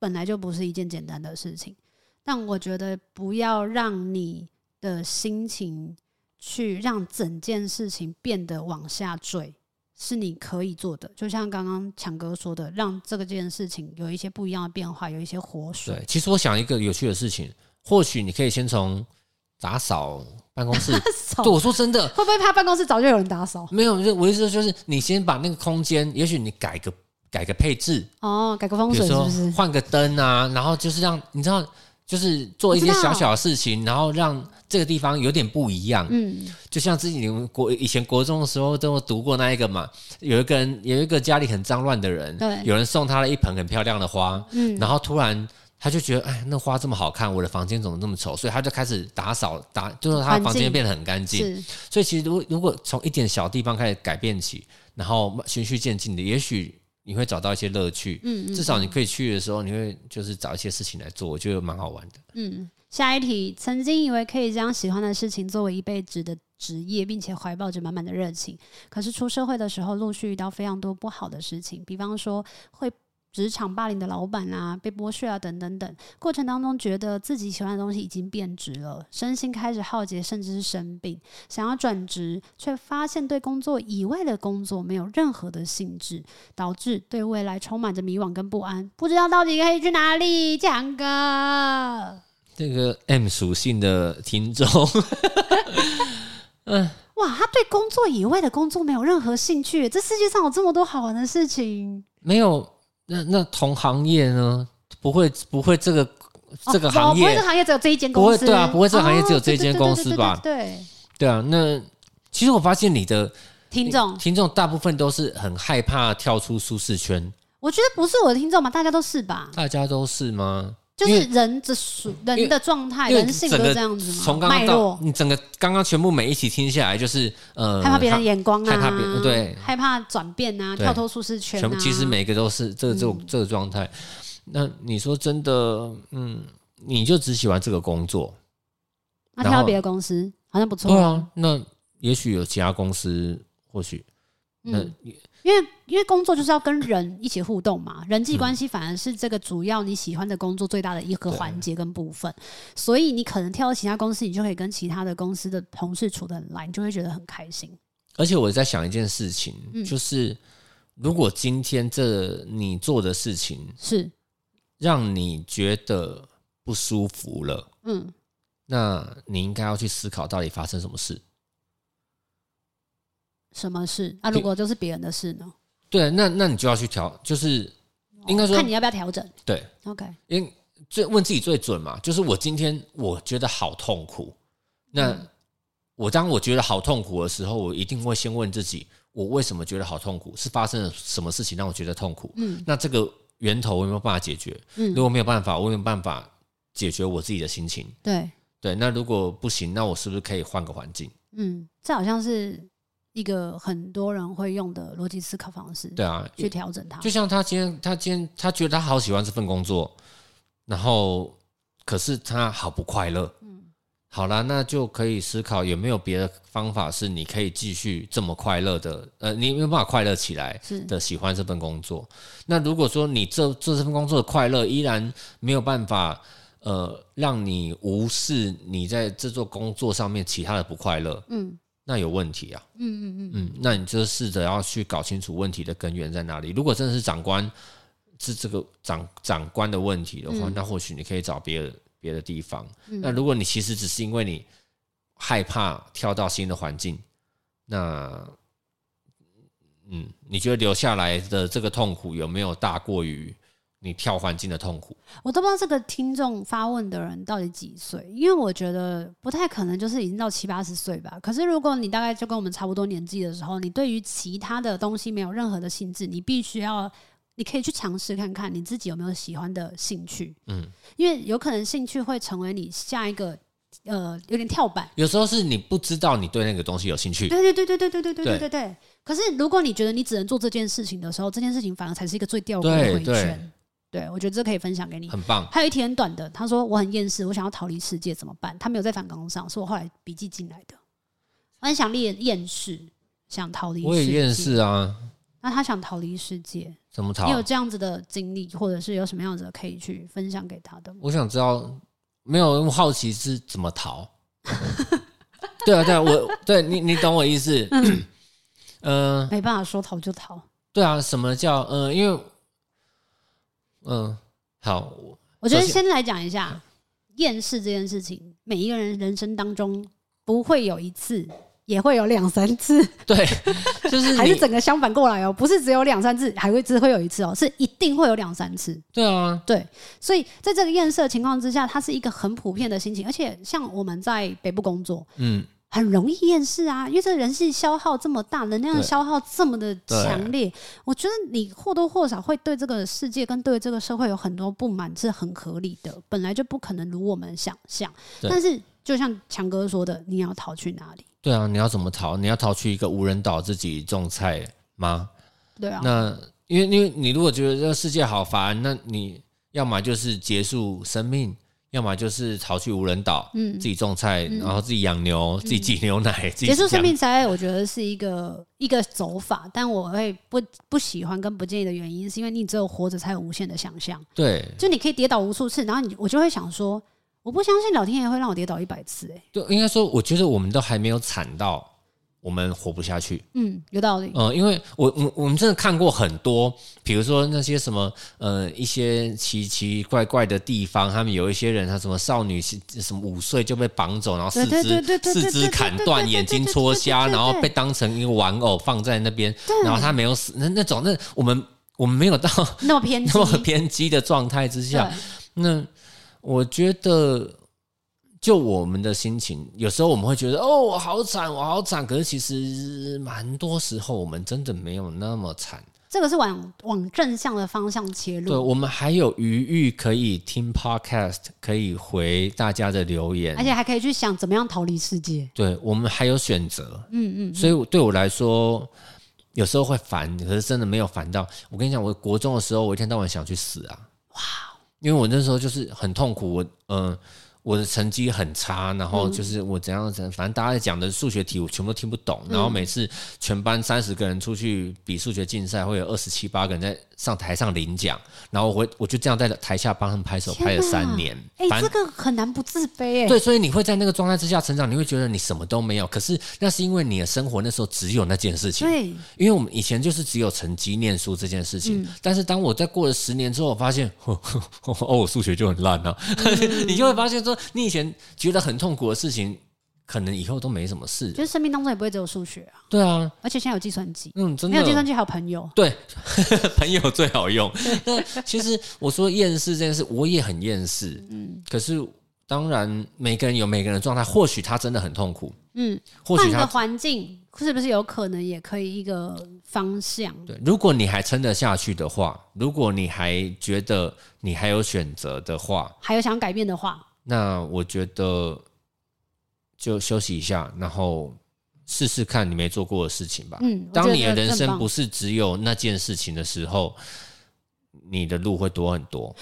本来就不是一件简单的事情。但我觉得不要让你的心情去让整件事情变得往下坠。是你可以做的，就像刚刚强哥说的，让这个件事情有一些不一样的变化，有一些活水。对，其实我想一个有趣的事情，或许你可以先从打扫办公室。对，我说真的，会不会怕办公室早就有人打扫？没有，我意思就是你先把那个空间，也许你改个改个配置哦，改个风水是不是？换个灯啊，然后就是让你知道。就是做一些小小的事情，然后让这个地方有点不一样。嗯，就像自己国以前国中的时候都读过那一个嘛，有一个人有一个家里很脏乱的人，对，有人送他了一盆很漂亮的花，嗯，然后突然他就觉得，哎，那花这么好看，我的房间怎么这么丑？所以他就开始打扫打，就是他的房间变得很干净。所以其实如果如果从一点小地方开始改变起，然后循序渐进的，也许。你会找到一些乐趣，嗯，至少你可以去的时候，你会就是找一些事情来做，我觉得蛮好玩的。嗯，下一题，曾经以为可以将喜欢的事情作为一辈子的职业，并且怀抱着满满的热情。可是出社会的时候，陆续遇到非常多不好的事情，比方说会。职场霸凌的老板啊，被剥削啊，等等等，过程当中觉得自己喜欢的东西已经变质了，身心开始耗竭，甚至是生病，想要转职，却发现对工作以外的工作没有任何的兴致，导致对未来充满着迷惘跟不安，不知道到底可以去哪里。强哥，这个 M 属性的听众，嗯，哇，他对工作以外的工作没有任何兴趣，这世界上有这么多好玩的事情，没有。那那同行业呢？不会不会这个这个行业，不会这个行业只有这一间公司，对啊，不会这个行业只有这一间公司吧？对对啊。那其实我发现你的听众听众大部分都是很害怕跳出舒适圈。我觉得不是我的听众嘛，大家都是吧？大家都是吗？就是人的属人的状态，人性都这样子吗？从刚刚到你整个刚刚全部每一起听下来，就是呃，害怕别人眼光啊，害怕别对，害怕转变啊，跳脱舒适圈啊。全部其实每个都是这个这种这个状态。那你说真的，嗯，你就只喜欢这个工作？那跳到别的公司好像不错。对啊，那也许有其他公司，或许那。因为因为工作就是要跟人一起互动嘛，人际关系反而是这个主要你喜欢的工作最大的一个环节跟部分，所以你可能跳到其他公司，你就可以跟其他的公司的同事处得很来，你就会觉得很开心。而且我在想一件事情，就是如果今天这你做的事情是。让你觉得不舒服了，嗯，那你应该要去思考到底发生什么事。什么事？啊，如果就是别人的事呢？对，那那你就要去调，就是应该说看你要不要调整。对，OK，因为最问自己最准嘛，就是我今天我觉得好痛苦，那、嗯、我当我觉得好痛苦的时候，我一定会先问自己，我为什么觉得好痛苦？是发生了什么事情让我觉得痛苦？嗯，那这个源头我有没有办法解决？嗯，如果没有办法，我有没有办法解决我自己的心情？对对，那如果不行，那我是不是可以换个环境？嗯，这好像是。一个很多人会用的逻辑思考方式，对啊，去调整它。就像他今天，他今天他觉得他好喜欢这份工作，然后可是他好不快乐。嗯，好啦，那就可以思考有没有别的方法是你可以继续这么快乐的，呃，你有没有办法快乐起来的喜欢这份工作。那如果说你这做这份工作的快乐依然没有办法，呃，让你无视你在这做工作上面其他的不快乐，嗯。那有问题啊，嗯嗯嗯嗯，那你就试着要去搞清楚问题的根源在哪里。如果真的是长官是这个长长官的问题的话，嗯、那或许你可以找别的别的地方。嗯、那如果你其实只是因为你害怕跳到新的环境，那嗯，你觉得留下来的这个痛苦有没有大过于？你跳环境的痛苦，我都不知道这个听众发问的人到底几岁，因为我觉得不太可能就是已经到七八十岁吧。可是如果你大概就跟我们差不多年纪的时候，你对于其他的东西没有任何的兴致，你必须要，你可以去尝试看看你自己有没有喜欢的兴趣。嗯，因为有可能兴趣会成为你下一个呃有点跳板。有时候是你不知道你对那个东西有兴趣。对对对对对对对对对对对。可是如果你觉得你只能做这件事情的时候，这件事情反而才是一个最吊诡的回圈。对，我觉得这可以分享给你，很棒。还有一题很短的，他说我很厌世，我想要逃离世界，怎么办？他没有在反纲上，是我后来笔记进来的。我很想练厌世，想逃离。我也厌世啊。那他想逃离世界，怎么逃？你有这样子的经历，或者是有什么样子的可以去分享给他的？我想知道，没有，我好奇是怎么逃。对啊，对啊，我对你，你懂我意思。嗯，呃，没办法说逃就逃。对啊，什么叫呃？因为嗯，好。我觉得先来讲一下厌世这件事情。每一个人人生当中不会有一次，也会有两三次。对，就是还是整个相反过来哦，不是只有两三次，还会只会有一次哦，是一定会有两三次。对啊，对。所以在这个厌世的情况之下，它是一个很普遍的心情。而且像我们在北部工作，嗯。很容易厌世啊，因为这人性消耗这么大，能量消耗这么的强烈，我觉得你或多或少会对这个世界跟对这个社会有很多不满，是很合理的，本来就不可能如我们想象。但是就像强哥说的，你要逃去哪里？对啊，你要怎么逃？你要逃去一个无人岛自己种菜吗？对啊。那因为因为你如果觉得这个世界好烦，那你要么就是结束生命。要么就是逃去无人岛，嗯自己种菜，然后自己养牛，自己挤牛奶，结束生命灾害，我觉得是一个一个走法，但我会不不喜欢跟不建议的原因，是因为你只有活着才有无限的想象。对，就你可以跌倒无数次，然后你我就会想说，我不相信老天爷会让我跌倒一百次、欸，哎，对，应该说，我觉得我们都还没有惨到。我们活不下去。嗯，有道理。嗯、呃，因为我我我们真的看过很多，比如说那些什么呃一些奇奇怪怪的地方，他们有一些人，他什么少女什么五岁就被绑走，然后四肢四肢砍断，眼睛戳瞎，然后被当成一个玩偶放在那边，然后他没有死，那那种那我们我们没有到那么偏 那么偏激的状态之下，那我觉得。就我们的心情，有时候我们会觉得哦，我好惨，我好惨。可是其实蛮多时候，我们真的没有那么惨。这个是往往正向的方向切入。对，我们还有余裕可以听 podcast，可以回大家的留言，而且还可以去想怎么样逃离世界。对，我们还有选择。嗯嗯。所以对我来说，有时候会烦，可是真的没有烦到。我跟你讲，我国中的时候，我一天到晚想去死啊！哇，因为我那时候就是很痛苦，我嗯。呃我的成绩很差，然后就是我怎样怎，反正大家讲的数学题我全部都听不懂，然后每次全班三十个人出去比数学竞赛，会有二十七八个人在上台上领奖，然后我我就这样在台下帮他们拍手，拍了三年。哎、欸，这个很难不自卑哎。对，所以你会在那个状态之下成长，你会觉得你什么都没有，可是那是因为你的生活那时候只有那件事情。对，因为我们以前就是只有成绩、念书这件事情，嗯、但是当我在过了十年之后，我发现 哦，我数学就很烂啊，嗯、你就会发现说。你以前觉得很痛苦的事情，可能以后都没什么事。就是生命当中也不会只有数学啊。对啊，而且现在有计算机，嗯，真的没有计算机还有朋友。对，朋友最好用。那其实我说厌世这件事，我也很厌世。嗯，可是当然每个人有每个人的状态，或许他真的很痛苦。嗯，或许他环境是不是有可能也可以一个方向？对，如果你还撑得下去的话，如果你还觉得你还有选择的话，还有想改变的话。那我觉得就休息一下，然后试试看你没做过的事情吧。嗯，当你的人生不是只有那件事情的时候，你的路会多很多。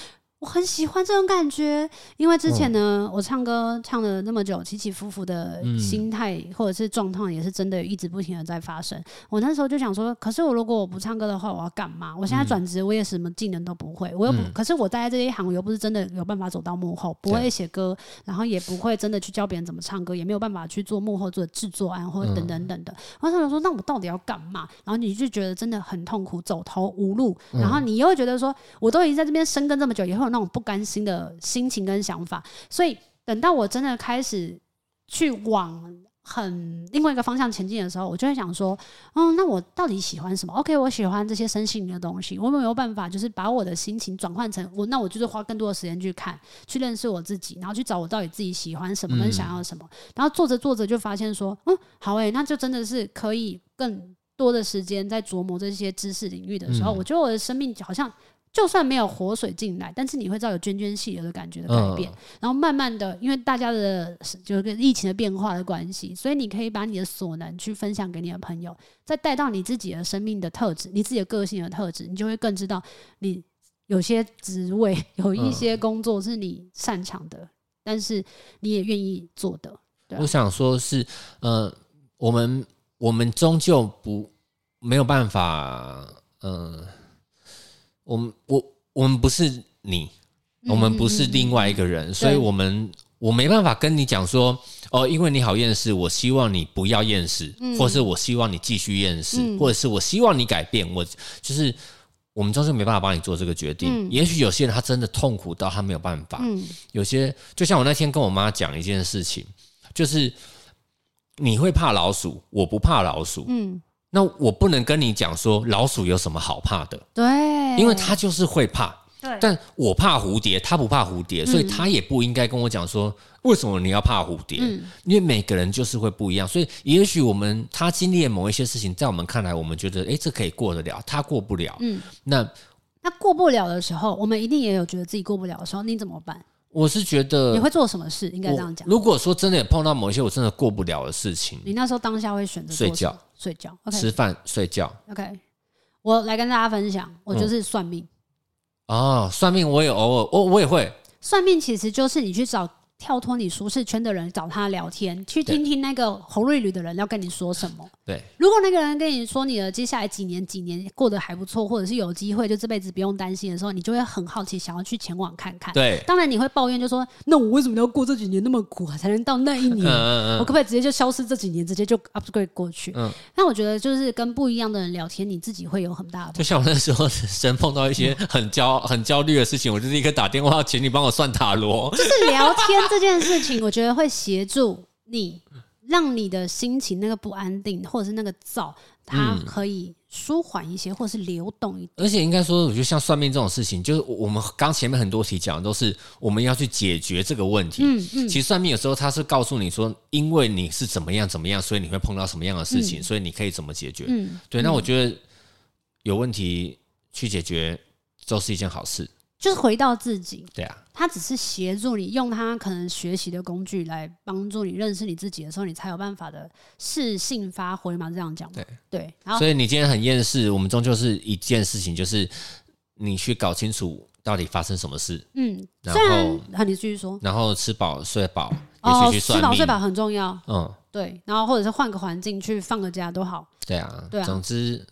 我很喜欢这种感觉，因为之前呢，嗯、我唱歌唱了那么久，起起伏伏的心态或者是状况，也是真的一直不停的在发生。我那时候就想说，可是我如果我不唱歌的话，我要干嘛？我现在转职，我也什么技能都不会，我又不，嗯、可是我待在这一行，我又不是真的有办法走到幕后，不会写歌，然后也不会真的去教别人怎么唱歌，也没有办法去做幕后做制作案或者等等等等。我想说，那我到底要干嘛？然后你就觉得真的很痛苦，走投无路，然后你又觉得说，我都已经在这边生根这么久，以后。那种不甘心的心情跟想法，所以等到我真的开始去往很另外一个方向前进的时候，我就会想说，嗯，那我到底喜欢什么？OK，我喜欢这些身心灵的东西，我有没有办法，就是把我的心情转换成我，那我就是花更多的时间去看，去认识我自己，然后去找我到底自己喜欢什么跟想要什么，然后做着做着就发现说，嗯，好诶，那就真的是可以更多的时间在琢磨这些知识领域的时候，我觉得我的生命好像。就算没有活水进来，但是你会知道有涓涓细流的感觉的改变，嗯、然后慢慢的，因为大家的就是跟疫情的变化的关系，所以你可以把你的所能去分享给你的朋友，再带到你自己的生命的特质，你自己的个性的特质，你就会更知道你有些职位有一些工作是你擅长的，嗯、但是你也愿意做的。对啊、我想说是，呃，我们我们终究不没有办法，呃。我们我我们不是你，我们不是另外一个人，嗯、所以我们我没办法跟你讲说哦，因为你好厌世，我希望你不要厌世，嗯、或是我希望你继续厌世，嗯、或者是我希望你改变。我就是我们终究没办法帮你做这个决定。嗯、也许有些人他真的痛苦到他没有办法。嗯、有些就像我那天跟我妈讲一件事情，就是你会怕老鼠，我不怕老鼠。嗯。那我不能跟你讲说老鼠有什么好怕的，对，因为它就是会怕，对，但我怕蝴蝶，它不怕蝴蝶，所以它也不应该跟我讲说为什么你要怕蝴蝶，嗯，因为每个人就是会不一样，所以也许我们他经历了某一些事情，在我们看来，我们觉得诶，这可以过得了，他过不了，嗯，那那过不了的时候，我们一定也有觉得自己过不了的时候，你怎么办？我是觉得你会做什么事？应该这样讲。如果说真的也碰到某一些我真的过不了的事情，你那时候当下会选择睡觉、睡觉、okay、吃饭、睡觉。OK，我来跟大家分享，我就是算命。嗯、哦，算命我也偶尔，我我也会。算命其实就是你去找。跳脱你舒适圈的人找他聊天，去听听那个红绿绿的人要跟你说什么。对，如果那个人跟你说你的接下来几年几年过得还不错，或者是有机会就这辈子不用担心的时候，你就会很好奇，想要去前往看看。对，当然你会抱怨，就说那我为什么要过这几年那么苦啊，才能到那一年？嗯嗯嗯，我可不可以直接就消失这几年，直接就 upgrade 过去？嗯，那我觉得就是跟不一样的人聊天，你自己会有很大的。就像我那时候真碰到一些很焦很焦虑的事情，我就立刻打电话请你帮我算塔罗。就是聊天这件事情，我。觉得会协助你，让你的心情那个不安定，或者是那个躁，它可以舒缓一些，或者是流动一点。而且应该说，我觉得像算命这种事情，就是我们刚前面很多题讲的都是我们要去解决这个问题。嗯嗯。其实算命有时候他是告诉你说，因为你是怎么样怎么样，所以你会碰到什么样的事情，所以你可以怎么解决。嗯。对，那我觉得有问题去解决都是一件好事。就是回到自己，对啊，他只是协助你用他可能学习的工具来帮助你认识你自己的时候，你才有办法的适性发挥嘛，这样讲对对。然后，所以你今天很厌世，我们终究是一件事情，就是你去搞清楚到底发生什么事。嗯，然后和你继续说，然后吃饱睡饱，哦，吃饱睡饱很重要。嗯，对，然后或者是换个环境去放个假都好。对啊，对啊，总之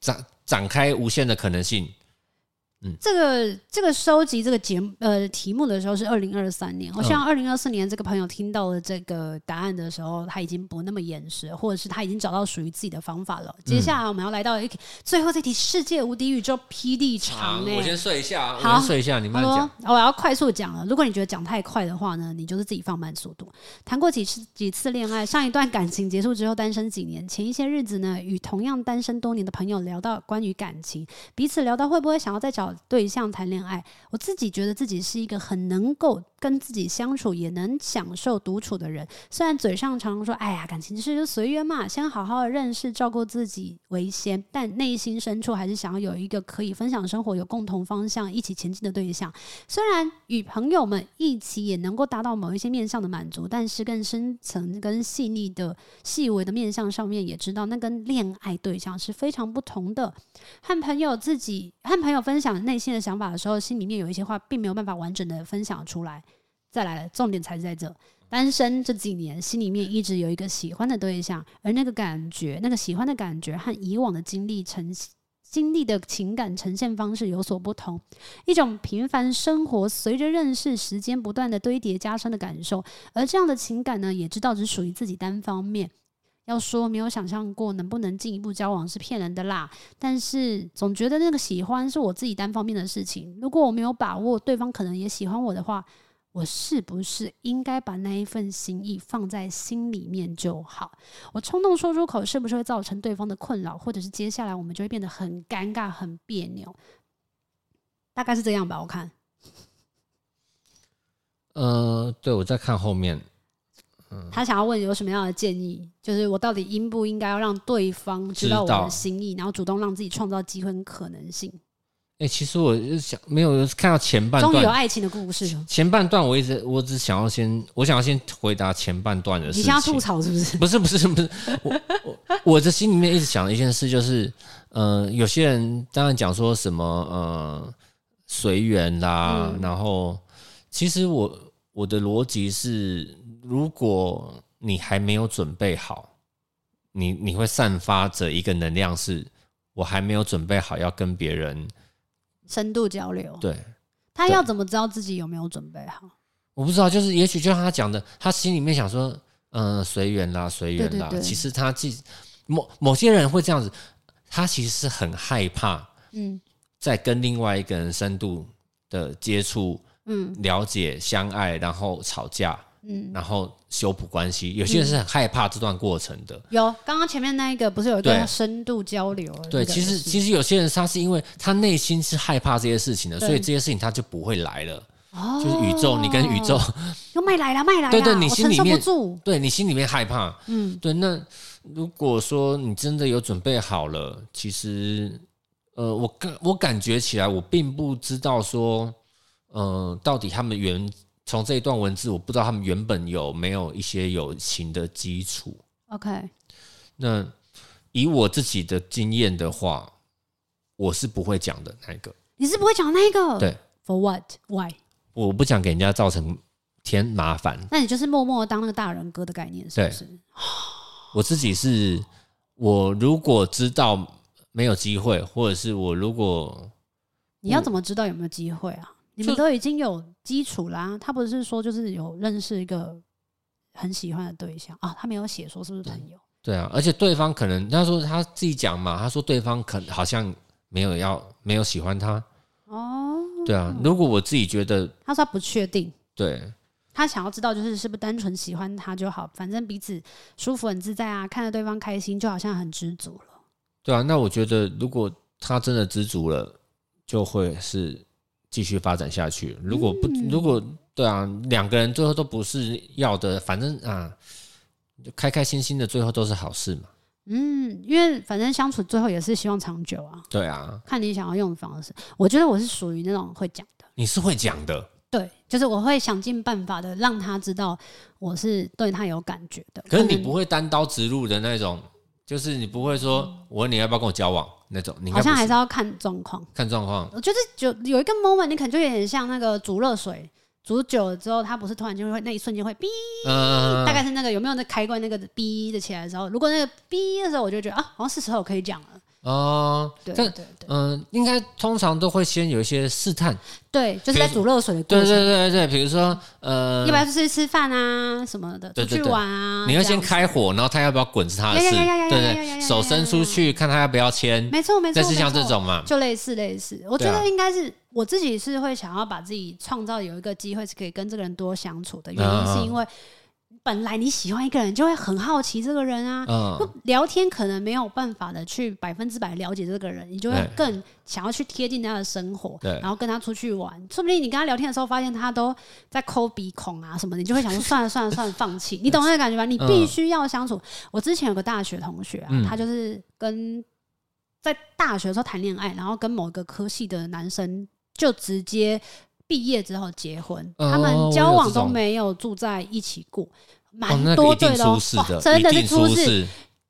展展开无限的可能性。嗯、这个这个收集这个节目呃题目的时候是二零二三年，我希望二零二四年这个朋友听到了这个答案的时候，他已经不那么厌世，或者是他已经找到属于自己的方法了。接下来我们要来到一题，最后这题世界无敌宇宙霹雳长，我先睡一下，好，我先睡一下，你慢讲。我要快速讲了，如果你觉得讲太快的话呢，你就是自己放慢速度。谈过几次几次恋爱，上一段感情结束之后单身几年，前一些日子呢，与同样单身多年的朋友聊到关于感情，彼此聊到会不会想要再找对象谈恋爱，我自己觉得自己是一个很能够跟自己相处，也能享受独处的人。虽然嘴上常说“哎呀，感情是就随缘嘛，先好好的认识、照顾自己为先”，但内心深处还是想要有一个可以分享生活、有共同方向、一起前进的对象。虽然与朋友们一起也能够达到某一些面向的满足，但是更深层、跟细腻的、细微的面向上面，也知道那跟恋爱对象是非常不同的。和朋友自己和朋友分享内心的想法的时候，心里面有一些话并没有办法完整的分享出来。再来了，重点才是在这。单身这几年，心里面一直有一个喜欢的对象，而那个感觉，那个喜欢的感觉和以往的经历呈经历的情感呈现方式有所不同。一种平凡生活随着认识时间不断的堆叠加深的感受，而这样的情感呢，也知道只属于自己单方面。要说没有想象过能不能进一步交往是骗人的啦，但是总觉得那个喜欢是我自己单方面的事情。如果我没有把握对方可能也喜欢我的话，我是不是应该把那一份心意放在心里面就好？我冲动说出口是不是会造成对方的困扰，或者是接下来我们就会变得很尴尬、很别扭？大概是这样吧，我看。呃，对，我在看后面。他想要问有什么样的建议，就是我到底应不应该要让对方知道我的心意，然后主动让自己创造机会跟可能性？哎、欸，其实我就想没有看到前半段，终于有爱情的故事。前半段我一直我只想要先，我想要先回答前半段的事情。你想要吐槽是不是？不是不是不是，我我我的心里面一直想的一件事就是，呃，有些人当然讲说什么呃随缘啦，嗯、然后其实我我的逻辑是。如果你还没有准备好，你你会散发着一个能量，是我还没有准备好要跟别人深度交流。对，他要怎么知道自己有没有准备好？我不知道，就是也许就像他讲的，他心里面想说，嗯、呃，随缘啦，随缘啦。其实他既某某些人会这样子，他其实是很害怕，嗯，在跟另外一个人深度的接触，嗯，了解、相爱，然后吵架。嗯，然后修补关系，有些人是很害怕这段过程的。嗯、有，刚刚前面那一个不是有一个深度交流？对，其实其实有些人他是因为他内心是害怕这些事情的，所以这些事情他就不会来了。哦，就是宇宙，你跟宇宙又卖来了，卖来了，对对，你心里面对你心里面害怕，嗯，对。那如果说你真的有准备好了，其实呃，我感我感觉起来，我并不知道说，呃，到底他们原。从这一段文字，我不知道他们原本有没有一些友情的基础。OK，那以我自己的经验的话，我是不会讲的那个。你是不会讲那个？对。For what? Why? 我不想给人家造成添麻烦。那你就是默默当那个大人哥的概念，是不是？我自己是，我如果知道没有机会，或者是我如果你要怎么知道有没有机会啊？你们都已经有基础啦。他不是说就是有认识一个很喜欢的对象啊？他没有写说是不是朋友？对啊，而且对方可能他说他自己讲嘛，他说对方可能好像没有要没有喜欢他哦。对啊，如果我自己觉得，他说他不确定，对。他想要知道，就是是不是单纯喜欢他就好，反正彼此舒服、很自在啊，看着对方开心，就好像很知足了。对啊，那我觉得如果他真的知足了，就会是继续发展下去。如果不，如果对啊，两个人最后都不是要的，反正啊，就开开心心的，最后都是好事嘛。嗯，因为反正相处最后也是希望长久啊。对啊，看你想要用的方式。我觉得我是属于那种会讲的。你是会讲的。对，就是我会想尽办法的让他知道我是对他有感觉的。可是你不会单刀直入的那种，就是你不会说我问你要不要跟我交往那种。你好像还是要看状况，看状况。我觉得就有一个 moment，你可能就有点像那个煮热水，煮久了之后，它不是突然就会那一瞬间会哔，大概是那个有没有那开关那个哔的起来的时候，如果那个哔的时候，我就觉得啊，好像是时候可以讲了。哦，对对对，嗯，应该通常都会先有一些试探，对，就是在煮热水的过程，对对对对，比如说呃，要不要出去吃饭啊什么的，出去玩啊，你要先开火，然后他要不要滚是他的事，对对，手伸出去看他要不要牵，没错没错，类似像这种嘛，就类似类似，我觉得应该是我自己是会想要把自己创造有一个机会是可以跟这个人多相处的原因，是因为。本来你喜欢一个人，就会很好奇这个人啊。嗯。聊天可能没有办法的去百分之百了解这个人，你就会更想要去贴近他的生活，对。然后跟他出去玩，说不定你跟他聊天的时候，发现他都在抠鼻孔啊什么的，你就会想说算了算了算了，放弃。你懂那个感觉吧？你必须要相处。我之前有个大学同学啊，他就是跟在大学的时候谈恋爱，然后跟某个科系的男生就直接。毕业之后结婚，他们交往都没有住在一起过，蛮多对的，真的是出事。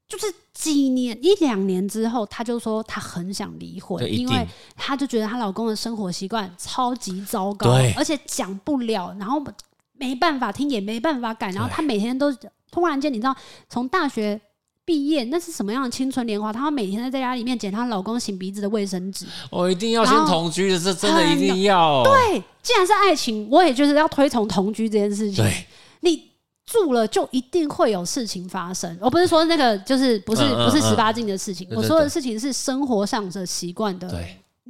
就是几年一两年之后，她就说她很想离婚，因为她就觉得她老公的生活习惯超级糟糕，而且讲不了，然后没办法听也没办法改，然后她每天都突然间，你知道，从大学。毕业那是什么样的青春年华？她每天在家里面捡她老公擤鼻子的卫生纸。我一定要先同居的，这真的一定要。对，既然是爱情，我也就是要推崇同居这件事情。对，你住了就一定会有事情发生。我不是说那个就是不是不是十八禁的事情，我说的事情是生活上的习惯的。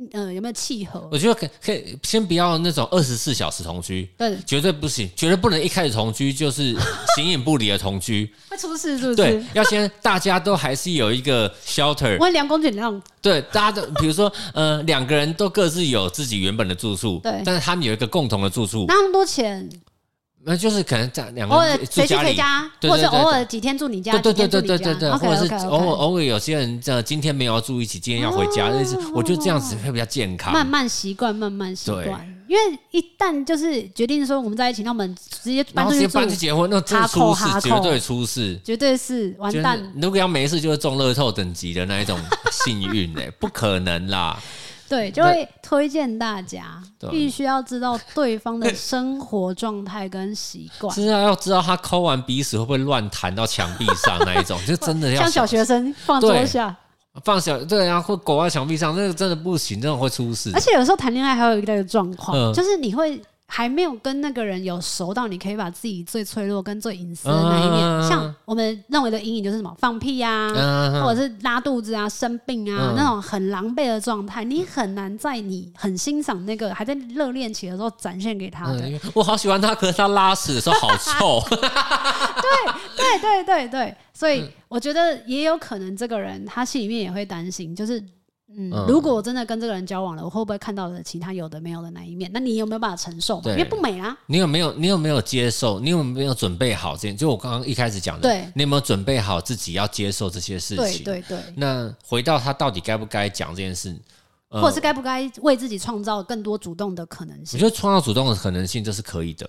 对。呃，有没有契合？我觉得可可以先不要那种二十四小时同居，对，绝对不行，绝对不能一开始同居就是形影不离的同居，会出事是不是？对，要先大家都还是有一个 shelter，我两公斤那种，对，大家都比如说呃，两个人都各自有自己原本的住处，对，但是他们有一个共同的住处，那么多钱。那就是可能在两个人住家里，或者偶尔几天住你家，对对对对对对，或者是偶尔偶尔有些人这今天没有要住一起，今天要回家，类似，我觉得这样子会比较健康。慢慢习惯，慢慢习惯，因为一旦就是决定说我们在一起，那我们直接搬出去住，搬去结婚，那真出事，绝对出事，绝对是完蛋。如果要没事，就是中乐透等级的那一种幸运哎，不可能啦。对，就会推荐大家必须要知道对方的生活状态跟习惯，是啊，要知道他抠完鼻屎会不会乱弹到墙壁上那一种，就真的要像小学生放桌下，放小对啊，会狗在墙壁上，那个真的不行，真的会出事。而且有时候谈恋爱还有一个状况，嗯、就是你会。还没有跟那个人有熟到，你可以把自己最脆弱跟最隐私的那一面，嗯、像我们认为的阴影就是什么放屁啊，嗯、或者是拉肚子啊、生病啊、嗯、那种很狼狈的状态，你很难在你很欣赏那个还在热恋期的时候展现给他的。嗯、我好喜欢他，可是他拉屎的时候好臭。对对对对对，所以我觉得也有可能这个人他心里面也会担心，就是。嗯，如果我真的跟这个人交往了，我会不会看到了其他有的没有的那一面？那你有没有办法承受？对因为不美啊。你有没有？你有没有接受？你有没有准备好这件？就我刚刚一开始讲的，对，你有没有准备好自己要接受这些事情？对对对。那回到他到底该不该讲这件事，呃、或者是该不该为自己创造更多主动的可能性？我觉得创造主动的可能性这是可以的。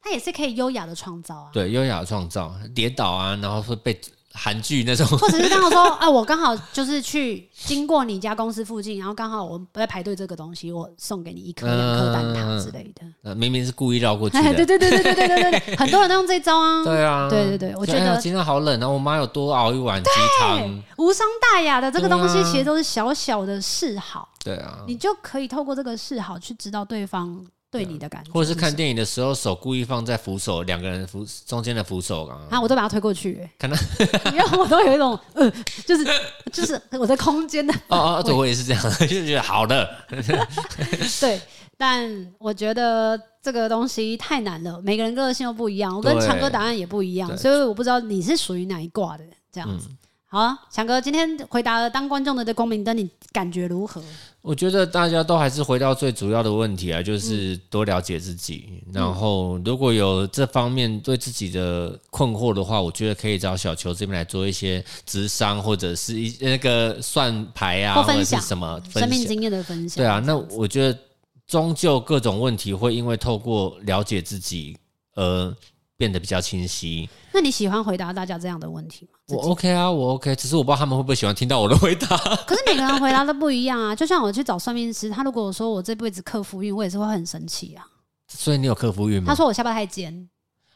他也是可以优雅的创造啊。对，优雅的创造，跌倒啊，然后会被。韩剧那种，或者是刚好说 啊，我刚好就是去经过你家公司附近，然后刚好我在排队这个东西，我送给你一颗两颗蛋挞之类的。呃，明明是故意绕过去对对对对对对对对，很多人都用这招啊。对啊，对对对，我觉得今天好冷啊，我妈有多熬一碗鸡汤，无伤大雅的这个东西，其实都是小小的示好。对啊，你就可以透过这个示好去知道对方。对你的感觉，或者是看电影的时候，手故意放在扶手两个人扶中间的扶手啊，啊，我都把它推过去，可能，因为我都有一种，呃，就是就是我的空间的，哦哦，对我也是这样，就觉得好的，对，但我觉得这个东西太难了，每个人个性又不一样，我跟强哥答案也不一样，所以我不知道你是属于哪一卦的这样子。好啊，强哥，今天回答了当观众的这光明灯，你感觉如何？我觉得大家都还是回到最主要的问题啊，就是多了解自己。嗯、然后，如果有这方面对自己的困惑的话，我觉得可以找小球这边来做一些智商，或者是一那个算牌啊，或，分享或者是什么生命经验的分享。对啊，那我觉得终究各种问题会因为透过了解自己而变得比较清晰。那你喜欢回答大家这样的问题吗？我 OK 啊，我 OK，只是我不知道他们会不会喜欢听到我的回答。可是每个人回答都不一样啊，就像我去找算命师，他如果说我这辈子克夫运，我也是会很生气啊。所以你有克夫运吗？他说我下巴太尖，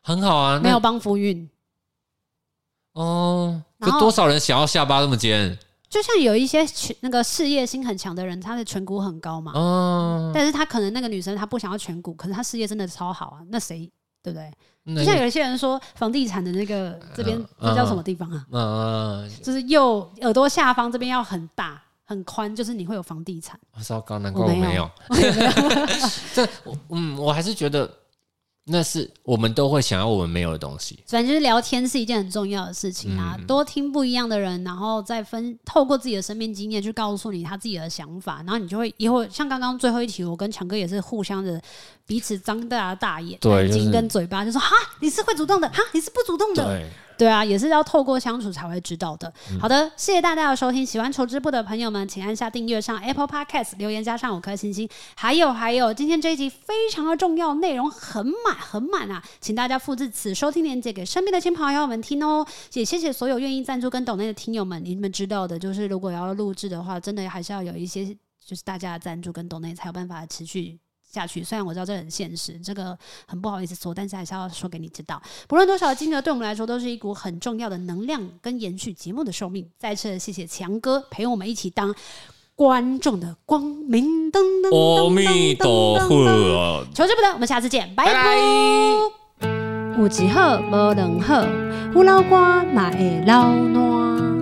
很好啊，没有帮夫运。哦，有多少人想要下巴那么尖？就像有一些那个事业心很强的人，他的颧骨很高嘛。哦。但是他可能那个女生她不想要颧骨，可是她事业真的超好啊，那谁对不对？就像有一些人说，房地产的那个这边，这叫什么地方啊？嗯，就是右耳朵下方这边要很大很宽，就是你会有房地产。糟糕，难怪我没有。这，嗯，我还是觉得。那是我们都会想要我们没有的东西。反正就是聊天是一件很重要的事情啊，嗯、多听不一样的人，然后再分透过自己的生命经验去告诉你他自己的想法，然后你就会以后像刚刚最后一题，我跟强哥也是互相的彼此张大大眼眼睛跟嘴巴，就说哈，你是会主动的哈，你是不主动的。对对啊，也是要透过相处才会知道的。好的，谢谢大家的收听。喜欢求之不的朋友们，请按下订阅，上 Apple Podcast 留言加上五颗星星。还有还有，今天这一集非常的重要，内容很满很满啊，请大家复制此收听链接给身边的亲朋好友们听哦。也谢谢所有愿意赞助跟抖内的听友们，你们知道的，就是如果要录制的话，真的还是要有一些就是大家的赞助跟抖内才有办法持续。下去，虽然我知道这很现实，这个很不好意思说，但是还是要说给你知道。不论多少的金额，对我们来说都是一股很重要的能量，跟延续节目的寿命。再次谢谢强哥陪我们一起当观众的光明灯灯。阿弥陀佛，求之不得，我们下次见，拜拜。有一好无两好，有老瓜嘛会老烂。